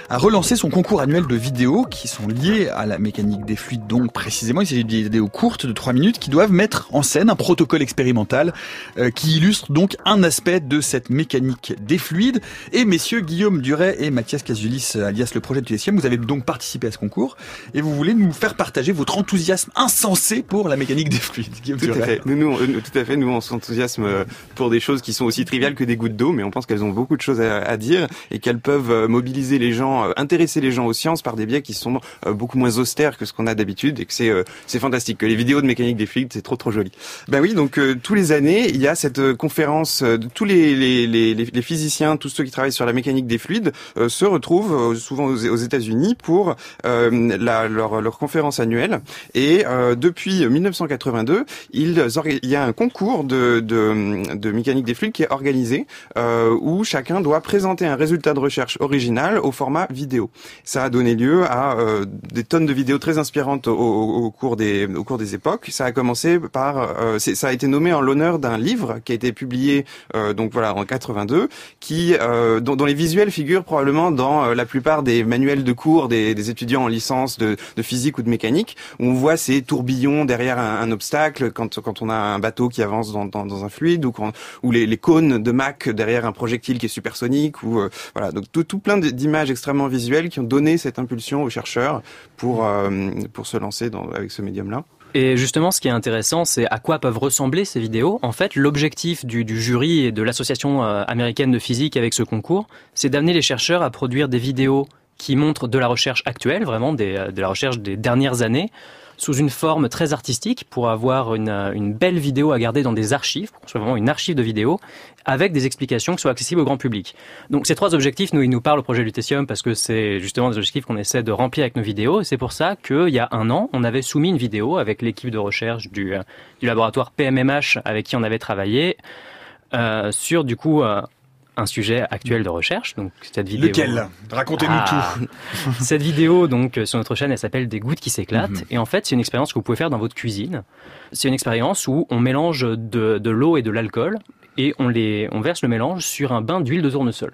a relancé son concours annuel de vidéos qui sont liées à la mécanique des fluides. Donc précisément, il s'agit de vidéos courtes de 3 minutes qui doivent mettre en scène un protocole expérimental euh, qui illustre donc un aspect de cette mécanique des fluides. Et messieurs Guillaume Duret et Mathias Casulis, alias le projet de vous avez donc participé à ce concours et vous voulez nous faire partager votre enthousiasme insensé pour la mécanique des fluides. tout à fait. Nous, nous, tout à fait. Nous, on s'enthousiasme euh, pour des choses qui sont aussi triviales que des gouttes d'eau, mais on pense qu'elles ont beaucoup de choses à, dire et qu'elles peuvent euh, mobiliser les gens, euh, intéresser les gens aux sciences par des biais qui sont beaucoup moins austères que ce qu'on a d'habitude et que c'est c'est fantastique. Que les vidéos de mécanique des fluides, c'est trop trop joli. Ben oui, donc tous les années, il y a cette conférence de tous les, les, les, les, physiciens, tous ceux qui travaillent sur la mécanique des fluides se retrouvent souvent aux, aux États-Unis pour euh, la, leur, leur, conférence annuelle. Et euh, depuis 1982, ils, il y a un concours de, de, de mécanique des fluides qui est organisé euh, où chacun doit présenter un résultat de recherche original au format vidéo. Ça a donné lieu à euh, des tonnes de vidéos très inspirantes au, au, cours des au cours des époques. Ça a commencé par euh, ça a été nommé en l'honneur d'un livre qui a été publié euh, donc voilà en 82 qui dont, dont, les visuels figurent probablement dans la plupart des manuels de cours des, étudiants en licence de, physique ou de mécanique, où on voit ces tourbillons derrière un, obstacle quand, quand on a un bateau qui avance dans, dans, un fluide, ou, ou les, cônes de Mach derrière un projectile qui est supersonique, ou euh, voilà, donc tout, tout plein d'images extrêmement visuelles qui ont donné cette impulsion aux chercheurs pour, euh, pour se lancer avec ce médium-là. Et justement, ce qui est intéressant, c'est à quoi peuvent ressembler ces vidéos. En fait, l'objectif du, du, jury et de l'association euh, américaine de physique avec ce concours, c'est d'amener les chercheurs à produire des vidéos qui montre de la recherche actuelle, vraiment euh, de la recherche des dernières années, sous une forme très artistique pour avoir une, euh, une belle vidéo à garder dans des archives, pour soit vraiment une archive de vidéos, avec des explications qui soient accessibles au grand public. Donc ces trois objectifs, nous, ils nous parlent au projet Lutetium parce que c'est justement des objectifs qu'on essaie de remplir avec nos vidéos. Et c'est pour ça qu'il y a un an, on avait soumis une vidéo avec l'équipe de recherche du, euh, laboratoire PMMH avec qui on avait travaillé sur du coup un sujet actuel de recherche. Donc cette vidéo. Lequel? Racontez-nous ah. tout. cette vidéo, donc sur notre chaîne, elle s'appelle Des gouttes qui s'éclatent. Mhm. Et en fait, c'est une expérience que vous pouvez faire dans votre cuisine. C'est une expérience où on mélange de, de l'eau et de l'alcool et on les, on verse le mélange sur un bain d'huile de tournesol.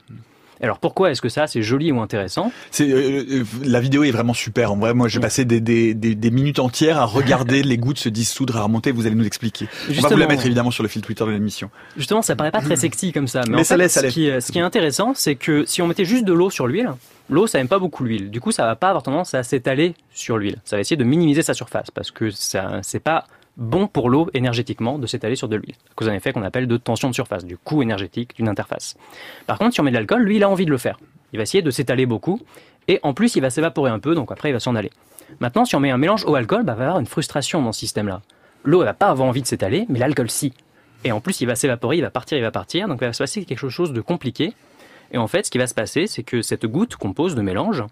Alors pourquoi est-ce que ça c'est joli ou intéressant C'est euh, euh, la vidéo est vraiment super. En vrai, moi j'ai passé des, des, des, minutes entières à regarder les gouttes se dissoudre, à remonter. Vous allez nous expliquer. on va vous la mettre évidemment sur le fil Twitter de l'émission. Justement, ça paraît pas très sexy comme ça, mais, ça fait, Ce, qui, ce qui est intéressant, c'est que si on mettait juste de l'eau sur l'huile, l'eau ça aime pas beaucoup l'huile. Du coup, ça va pas avoir tendance à s'étaler sur l'huile. Ça va essayer de minimiser sa surface parce que ça c'est pas bon pour l'eau énergétiquement de s'étaler sur de l'huile, à cause d'un effet qu'on appelle de tension de surface, du coût énergétique d'une interface. Par contre, si on met de l'alcool, lui, il a envie de le faire. Il va essayer de s'étaler beaucoup, et en plus, il va s'évaporer un peu, donc après, il va s'en aller. Maintenant, si on met un mélange eau-alcool, bah, il va y avoir une frustration dans ce système-là. L'eau, elle va pas avoir envie de s'étaler, mais l'alcool, si. Et en plus, il va s'évaporer, il va partir, il va partir, donc il va se passer quelque chose de compliqué. Et en fait, ce qui va se passer, c'est que cette goutte qu'on pose de mélange,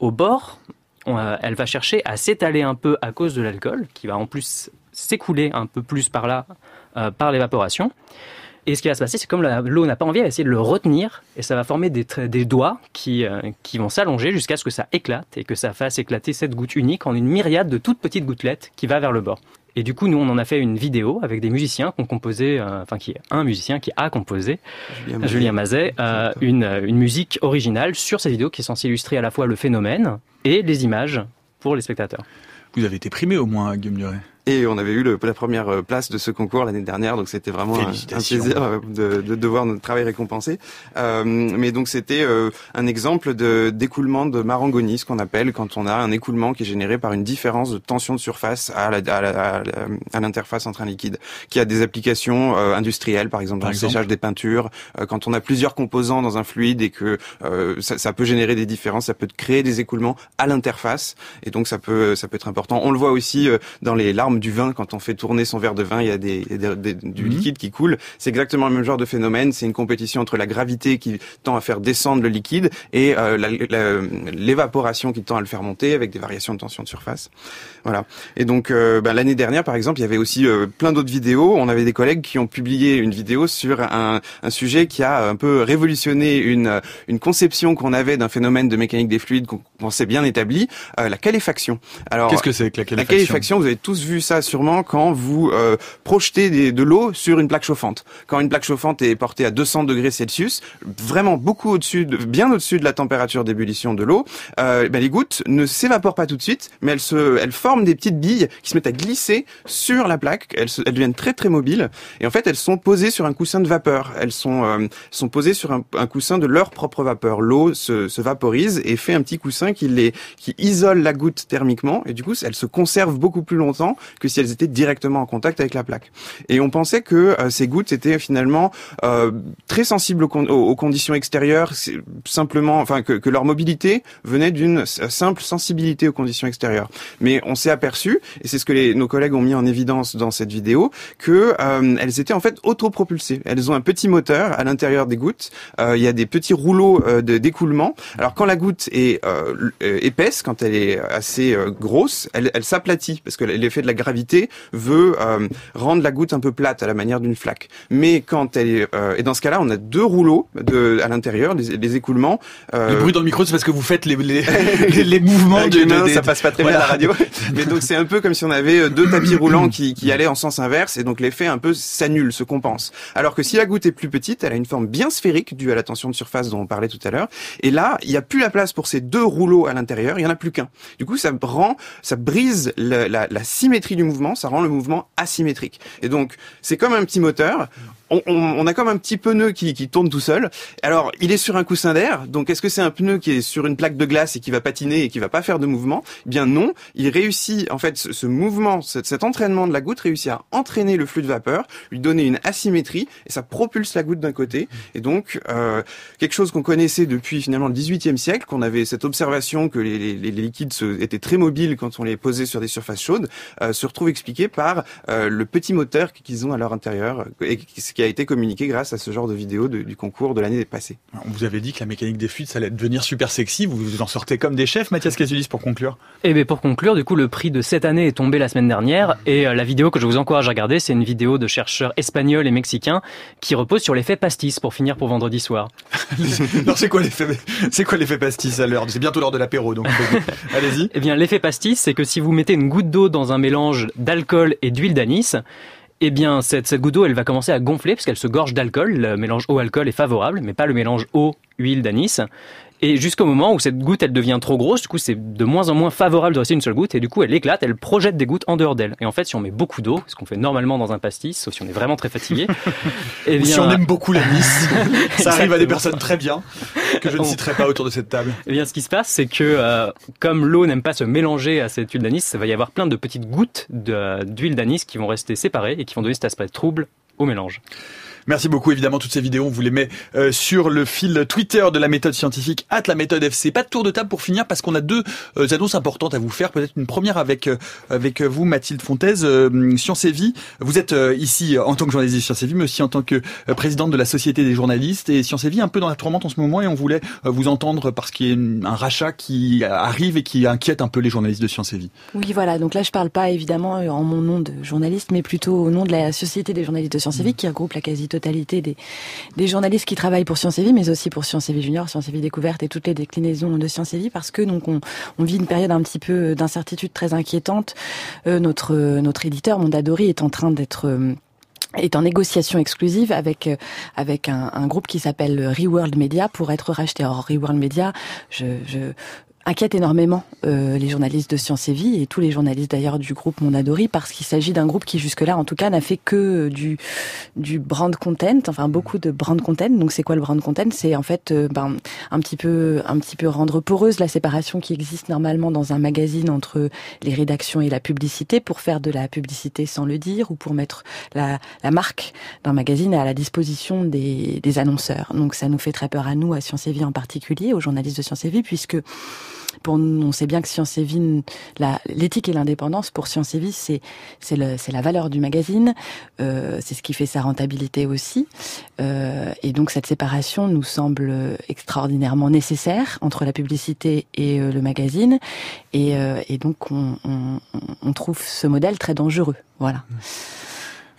au bord, elle va chercher à s'étaler un peu à cause de l'alcool, qui va en plus s'écouler un peu plus par là, euh, par l'évaporation. Et ce qui va se passer, c'est comme l'eau n'a pas envie, elle va essayer de le retenir, et ça va former des, des doigts qui, euh, qui vont s'allonger jusqu'à ce que ça éclate, et que ça fasse éclater cette goutte unique en une myriade de toutes petites gouttelettes qui va vers le bord. Et du coup, nous, on en a fait une vidéo avec des musiciens qui ont composé, euh, enfin, qui est un musicien qui a composé, Julien Mazet, euh, une, une musique originale sur cette vidéo qui est censée illustrer à la fois le phénomène et les images pour les spectateurs. Vous avez été primé au moins, Guillaume Duret. Et on avait eu le, la première euh, place de ce concours l'année dernière, donc c'était vraiment un, plaisir euh, de, de, de, voir notre travail récompensé. Euh, mais donc c'était euh, un exemple de d'écoulement de Marangoni, ce qu'on appelle quand on a un écoulement qui est généré par une différence de tension de surface à l'interface entre un liquide, qui a des applications industrielles, par exemple dans le séchage des peintures, quand on a plusieurs composants dans un fluide et que ça, ça, peut générer des différences, ça peut créer des écoulements à l'interface, et donc ça peut ça peut être important. On le voit aussi dans les larmes du vin, quand on fait tourner son verre de vin, il y a des, du mhm. liquide qui coule. C'est exactement le même genre de phénomène. C'est une compétition entre la gravité qui tend à faire descendre le liquide et euh, l'évaporation qui tend à le faire monter avec des variations de tension de surface. Voilà. Et donc euh, ben, l'année dernière, par exemple, il y avait aussi euh, plein d'autres vidéos. On avait des collègues qui ont publié une vidéo sur un, un sujet qui a un peu révolutionné une, une conception qu'on avait d'un phénomène de mécanique des fluides qu'on pensait bien établi, la caléfaction. Alors, qu'est-ce que c'est que la caléfaction La caléfaction, vous avez tous vu ça sûrement quand vous euh, projetez de l'eau sur une plaque chauffante. Quand une plaque chauffante est portée à 200 degrés Celsius, vraiment beaucoup au-dessus, bien au-dessus de la température d'ébullition de l'eau, euh, ben les gouttes ne s'évaporent pas tout de suite, mais elles se, elles forment des petites billes qui se mettent à glisser sur la plaque. Elles, elles deviennent très très mobiles et en fait elles sont posées sur un coussin de vapeur. Elles sont euh, sont posées sur un, un, coussin de leur propre vapeur. L'eau se, se, vaporise et fait un petit coussin qui les qui isole la goutte thermiquement et du coup elles se conservent beaucoup plus longtemps que si elles étaient directement en contact avec la plaque. Et on pensait que euh, ces gouttes étaient finalement euh, très sensibles aux, conditions extérieures, simplement, enfin que, leur mobilité venait d'une simple sensibilité aux conditions extérieures. Mais on s'est aperçu, et c'est ce que nos collègues ont mis en évidence dans cette vidéo, que euh, elles étaient en fait autopropulsées. Elles ont un petit moteur à l'intérieur des gouttes. il y a des petits rouleaux d'écoulement. Alors quand la goutte est épaisse, quand elle est assez grosse, elle, elle s'aplatit parce que l'effet de la gravité veut euh, rendre la goutte un peu plate à la manière d'une flaque. Mais quand elle est euh, et dans ce cas-là, on a deux rouleaux de à l'intérieur, les, écoulements. Euh, le bruit dans le micro, c'est parce que vous faites les les, les mouvements de, mains, ça passe pas très bien à la radio. Mais donc c'est un peu comme si on avait deux tapis roulants qui, qui allaient en sens inverse et donc l'effet un peu s'annule, se compense. Alors que si la goutte est plus petite, elle a une forme bien sphérique due à la tension de surface dont on parlait tout à l'heure. Et là, il n'y a plus la place pour ces deux rouleaux à l'intérieur, il y en a plus qu'un. Du coup, ça rend, ça brise la, la, la symétrie du mouvement, ça rend le mouvement asymétrique. Et donc, c'est comme un petit moteur on, a comme un petit pneu qui, tourne tout seul. Alors, il est sur un coussin d'air. Donc, est-ce que c'est un pneu qui est sur une plaque de glace et qui va patiner et qui va pas faire de mouvement? Eh Bien non. Il réussit, en fait, ce, mouvement, cet, entraînement de la goutte réussit à entraîner le flux de vapeur, lui donner une asymétrie et ça propulse la goutte d'un côté. Et donc, euh, quelque chose qu'on connaissait depuis finalement le 18e siècle, qu'on avait cette observation que les, liquides étaient très mobiles quand on les posait sur des surfaces chaudes, euh, se retrouve expliqué par euh, le petit moteur qu'ils ont à leur intérieur et ce qui a été communiqué grâce à ce genre de vidéo du concours de l'année passée. On vous avait dit que la mécanique des fuites, ça allait devenir super sexy. Vous vous en sortez comme des chefs, Mathias Casulis, pour conclure. Eh bien, pour conclure, du coup, le prix de cette année est tombé la semaine dernière. Et euh, la vidéo que je vous encourage à regarder, c'est une vidéo de chercheurs espagnols et mexicains qui repose sur l'effet pastis pour finir pour vendredi soir. Alors, c'est quoi l'effet, c'est quoi l'effet pastis à l'heure? C'est bientôt l'heure de l'apéro, donc allez-y. Eh bien, l'effet pastis, c'est que si vous mettez une goutte d'eau dans un mélange d'alcool et d'huile d'anis, eh bien, cette, goutte d'eau, elle va commencer à gonfler parce qu'elle se gorge d'alcool. Le mélange eau-alcool est favorable, mais pas le mélange eau-huile d'anis. Et jusqu'au moment où cette goutte, elle devient trop grosse, du coup, c'est de moins en moins favorable de rester une seule goutte, et du coup, elle éclate, elle projette des gouttes en dehors d'elle. Et en fait, si on met beaucoup d'eau, ce qu'on fait normalement dans un pastis, sauf si on est vraiment très fatigué, et eh si on aime beaucoup l'anis, ça arrive à des personnes très bien, que je ne citerai pas autour de cette table. Et eh bien, ce qui se passe, c'est que euh, comme l'eau n'aime pas se mélanger à cette huile d'anis, ça va y avoir plein de petites gouttes d'huile d'anis qui vont rester séparées et qui vont donner cet aspect trouble au mélange. Merci beaucoup. Évidemment, toutes ces vidéos, on vous les met euh, sur le fil Twitter de la méthode scientifique, at la méthode FC. Pas de tour de table pour finir parce qu'on a deux euh, annonces importantes à vous faire. Peut-être une première avec euh, avec vous, Mathilde Fontaise, Science et Vie. Vous êtes ici en tant que journaliste de Science et Vie, mais aussi en tant que présidente de la Société des journalistes. Et Science et Vie un peu dans la tourmente en ce moment et on voulait vous entendre parce qu'il y a un rachat qui arrive et qui inquiète un peu les journalistes de Science et Vie. Oui, voilà. Donc là, je parle pas évidemment en mon nom de journaliste, mais plutôt au nom de la Société des journalistes de Science et Vie qui regroupe la quasi totalité des, des journalistes qui travaillent pour Science et Vie, mais aussi pour Science et Vie Junior, Science et Vie Découverte et toutes les déclinaisons de Science et Vie, parce que donc on, vit une période un petit peu d'incertitude très inquiétante. Euh, notre notre éditeur Mondadori est en train d'être euh, est en négociation exclusive avec euh, avec un, groupe qui s'appelle Reworld Media pour être racheté. Or Reworld Media, je inquiète énormément euh, les journalistes de Science et Vie et tous les journalistes d'ailleurs du groupe Mondadori parce qu'il s'agit d'un groupe qui jusque-là en tout cas n'a fait que du du brand content, enfin beaucoup de brand content. Donc c'est quoi le brand content? C'est en fait euh, ben, un petit peu un petit peu rendre poreuse la séparation qui existe normalement dans un magazine entre les rédactions et la publicité pour faire de la publicité sans le dire ou pour mettre la, la marque d'un magazine à la disposition des, des annonceurs. Donc ça nous fait très peur à nous à Science et Vie en particulier, aux journalistes de Science et Vie puisque pour nous, on sait bien que Science et Vie, l'éthique et l'indépendance pour Science et Vie, c'est c'est la valeur du magazine, euh, c'est ce qui fait sa rentabilité aussi, euh, et donc cette séparation nous semble extraordinairement nécessaire entre la publicité et euh, le magazine, et, euh, et donc on, on, on, trouve ce modèle très dangereux. Voilà. Mmh.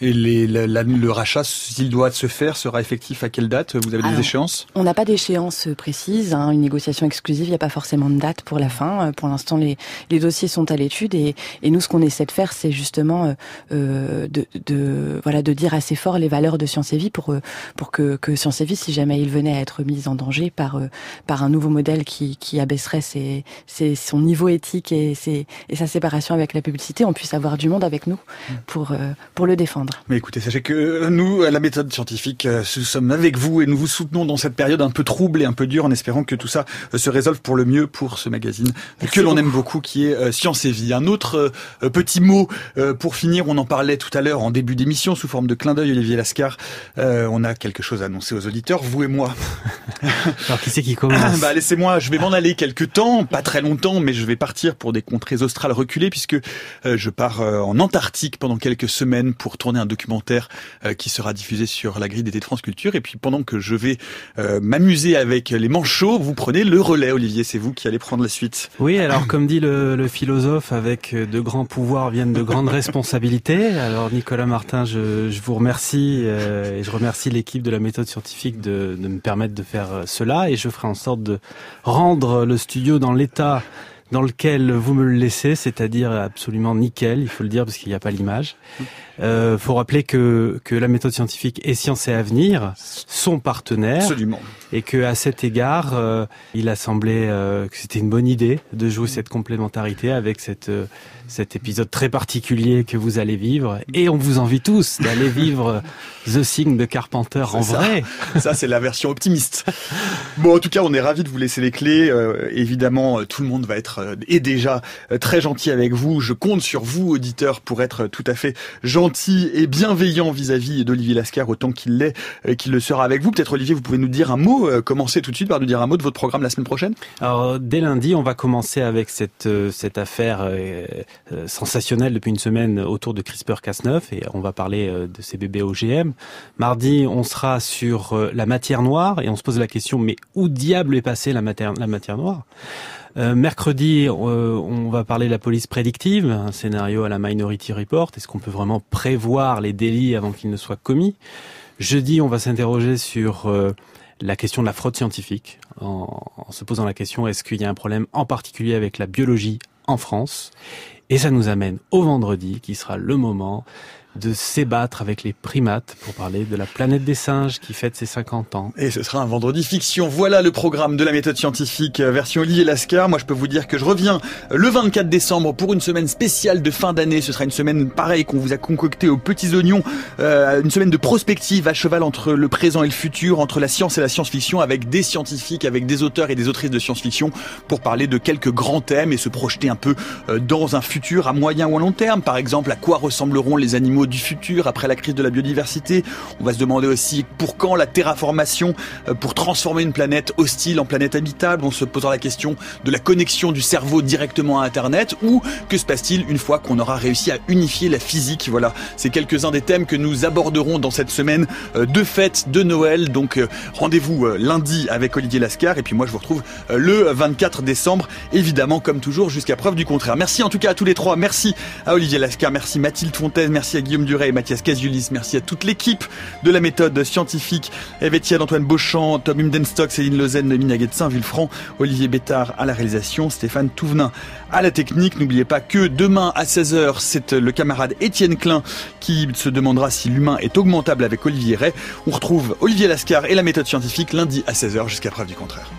Et les, le rachat, s'il doit se faire, sera effectif à quelle date? Vous avez des échéances? On n'a pas d'échéance précise. Hein. Une négociation exclusive, il n'y a pas forcément de date pour la fin. Euh, pour l'instant, les, les, dossiers sont à l'étude et, et, nous, ce qu'on essaie de faire, c'est justement euh, euh, de, de, voilà de dire assez fort les valeurs de Science et Vie pour pour que, que Science et Vie, si jamais il venait à être mis en danger par par un nouveau modèle qui, qui abaisserait ses, ses, son niveau éthique et, ses, et sa séparation avec la publicité, on puisse avoir du monde avec nous mmh. pour pour le défendre. Mais écoutez, sachez que nous, à la méthode scientifique, euh, nous sommes avec vous et nous vous soutenons dans cette période un peu trouble et un peu dure en espérant que tout ça euh, se résolve pour le mieux pour ce magazine que l'on aime beaucoup qui est euh, Science et Vie. Un autre petit mot pour finir, on en parlait tout à l'heure en début d'émission sous forme de clin d'œil Olivier Lascar. on a quelque chose à annoncer aux auditeurs, vous et moi. Alors qui c'est qui commence Bah laissez-moi, je vais m'en aller quelque temps, pas très longtemps, mais je vais partir pour des contrées australes reculées puisque je pars en Antarctique pendant quelques semaines pour tourner un documentaire euh, qui sera diffusé sur la grille d'été de France Culture. Et puis pendant que je vais euh, m'amuser avec les manchots, vous prenez le relais, Olivier. C'est vous qui allez prendre la suite. Oui, alors comme dit le, le philosophe, avec de grands pouvoirs viennent de grandes responsabilités. Alors Nicolas Martin, je, je vous remercie euh, et je remercie l'équipe de la méthode scientifique de, de me permettre de faire cela. Et je ferai en sorte de rendre le studio dans l'état dans lequel vous me le laissez, c'est-à-dire absolument nickel, il faut le dire parce qu'il n'y a pas l'image. Euh, faut rappeler que, que la méthode scientifique et Science et Avenir sont partenaires. Absolument. Et que à cet égard, euh, il a semblé euh, que c'était une bonne idée de jouer cette complémentarité avec cette, euh, cet épisode très particulier que vous allez vivre. Et on vous envie tous d'aller vivre The Thing de Carpenter en vrai. Ça, c'est la version optimiste. Bon, en tout cas, on est ravis de vous laisser les clés. évidemment, tout le monde va être et déjà très gentil avec vous. Je compte sur vous, auditeurs, pour être tout à fait gentil et bienveillant vis-à-vis d'Olivier Lascar autant qu'il l'est, euh, qu'il le sera avec vous. Peut-être Olivier, vous pouvez nous dire un mot, euh, commencer tout de suite par nous dire un mot de votre programme la semaine prochaine. Alors dès lundi, on va commencer avec cette euh, cette affaire sensationnelle depuis une semaine autour de CRISPR-Cas9 et on va parler de ces bébés OGM. Mardi, on sera sur la matière noire et on se pose la question mais où diable est passée la matière la matière noire? Euh, mercredi, euh, on va parler de la police prédictive, un scénario à la Minority Report. Est-ce qu'on peut vraiment prévoir les délits avant qu'ils ne soient commis? Jeudi, on va s'interroger sur euh, la question de la fraude scientifique, en, en se posant la question est-ce qu'il y a un problème en particulier avec la biologie en France? Et ça nous amène au vendredi, qui sera le moment de s'ébattre avec les primates pour parler de la planète des singes qui fête ses 50 ans. Et ce sera un vendredi fiction. Voilà le programme de la méthode scientifique euh, version Olivier Lascar. Moi, je peux vous dire que je reviens le 24 décembre pour une semaine spéciale de fin d'année. Ce sera une semaine pareille qu'on vous a concoctée aux petits oignons. Euh, une semaine de prospective à cheval entre le présent et le futur, entre la science et la science-fiction, avec des scientifiques, avec des auteurs et des autrices de science-fiction pour parler de quelques grands thèmes et se projeter un peu euh, dans un futur à moyen ou à long terme. Par exemple, à quoi ressembleront les animaux du futur après la crise de la biodiversité? On va se demander aussi pour quand la terraformation euh, pour transformer une planète hostile en planète habitable. On se posera la question de la connexion du cerveau directement à Internet ou que se passe-t-il une fois qu'on aura réussi à unifier la physique? Voilà, c'est quelques-uns des thèmes que nous aborderons dans cette semaine euh, de fête de Noël. Donc euh, rendez-vous lundi avec Olivier Lascar et puis moi je vous retrouve le 24 décembre évidemment comme toujours jusqu'à preuve du contraire. Merci en tout cas à tous les trois. Merci à Olivier Lascar, merci Mathilde Fontaine, merci à Guillaume Duret et Mathias Casulis. Merci à toute l'équipe de la méthode scientifique. Eve Antoine Beauchamp, Tom Humdenstock, Céline Lozen, Minaguet de Saint-Vulfranc, Olivier Bétard à la réalisation, Stéphane Touvenin à la technique. N'oubliez pas que demain à 16h, c'est le camarade Étienne Klein qui se demandera si l'humain est augmentable avec Olivier Ray. On retrouve Olivier Lascar et la méthode scientifique lundi à 16h jusqu'à preuve du contraire.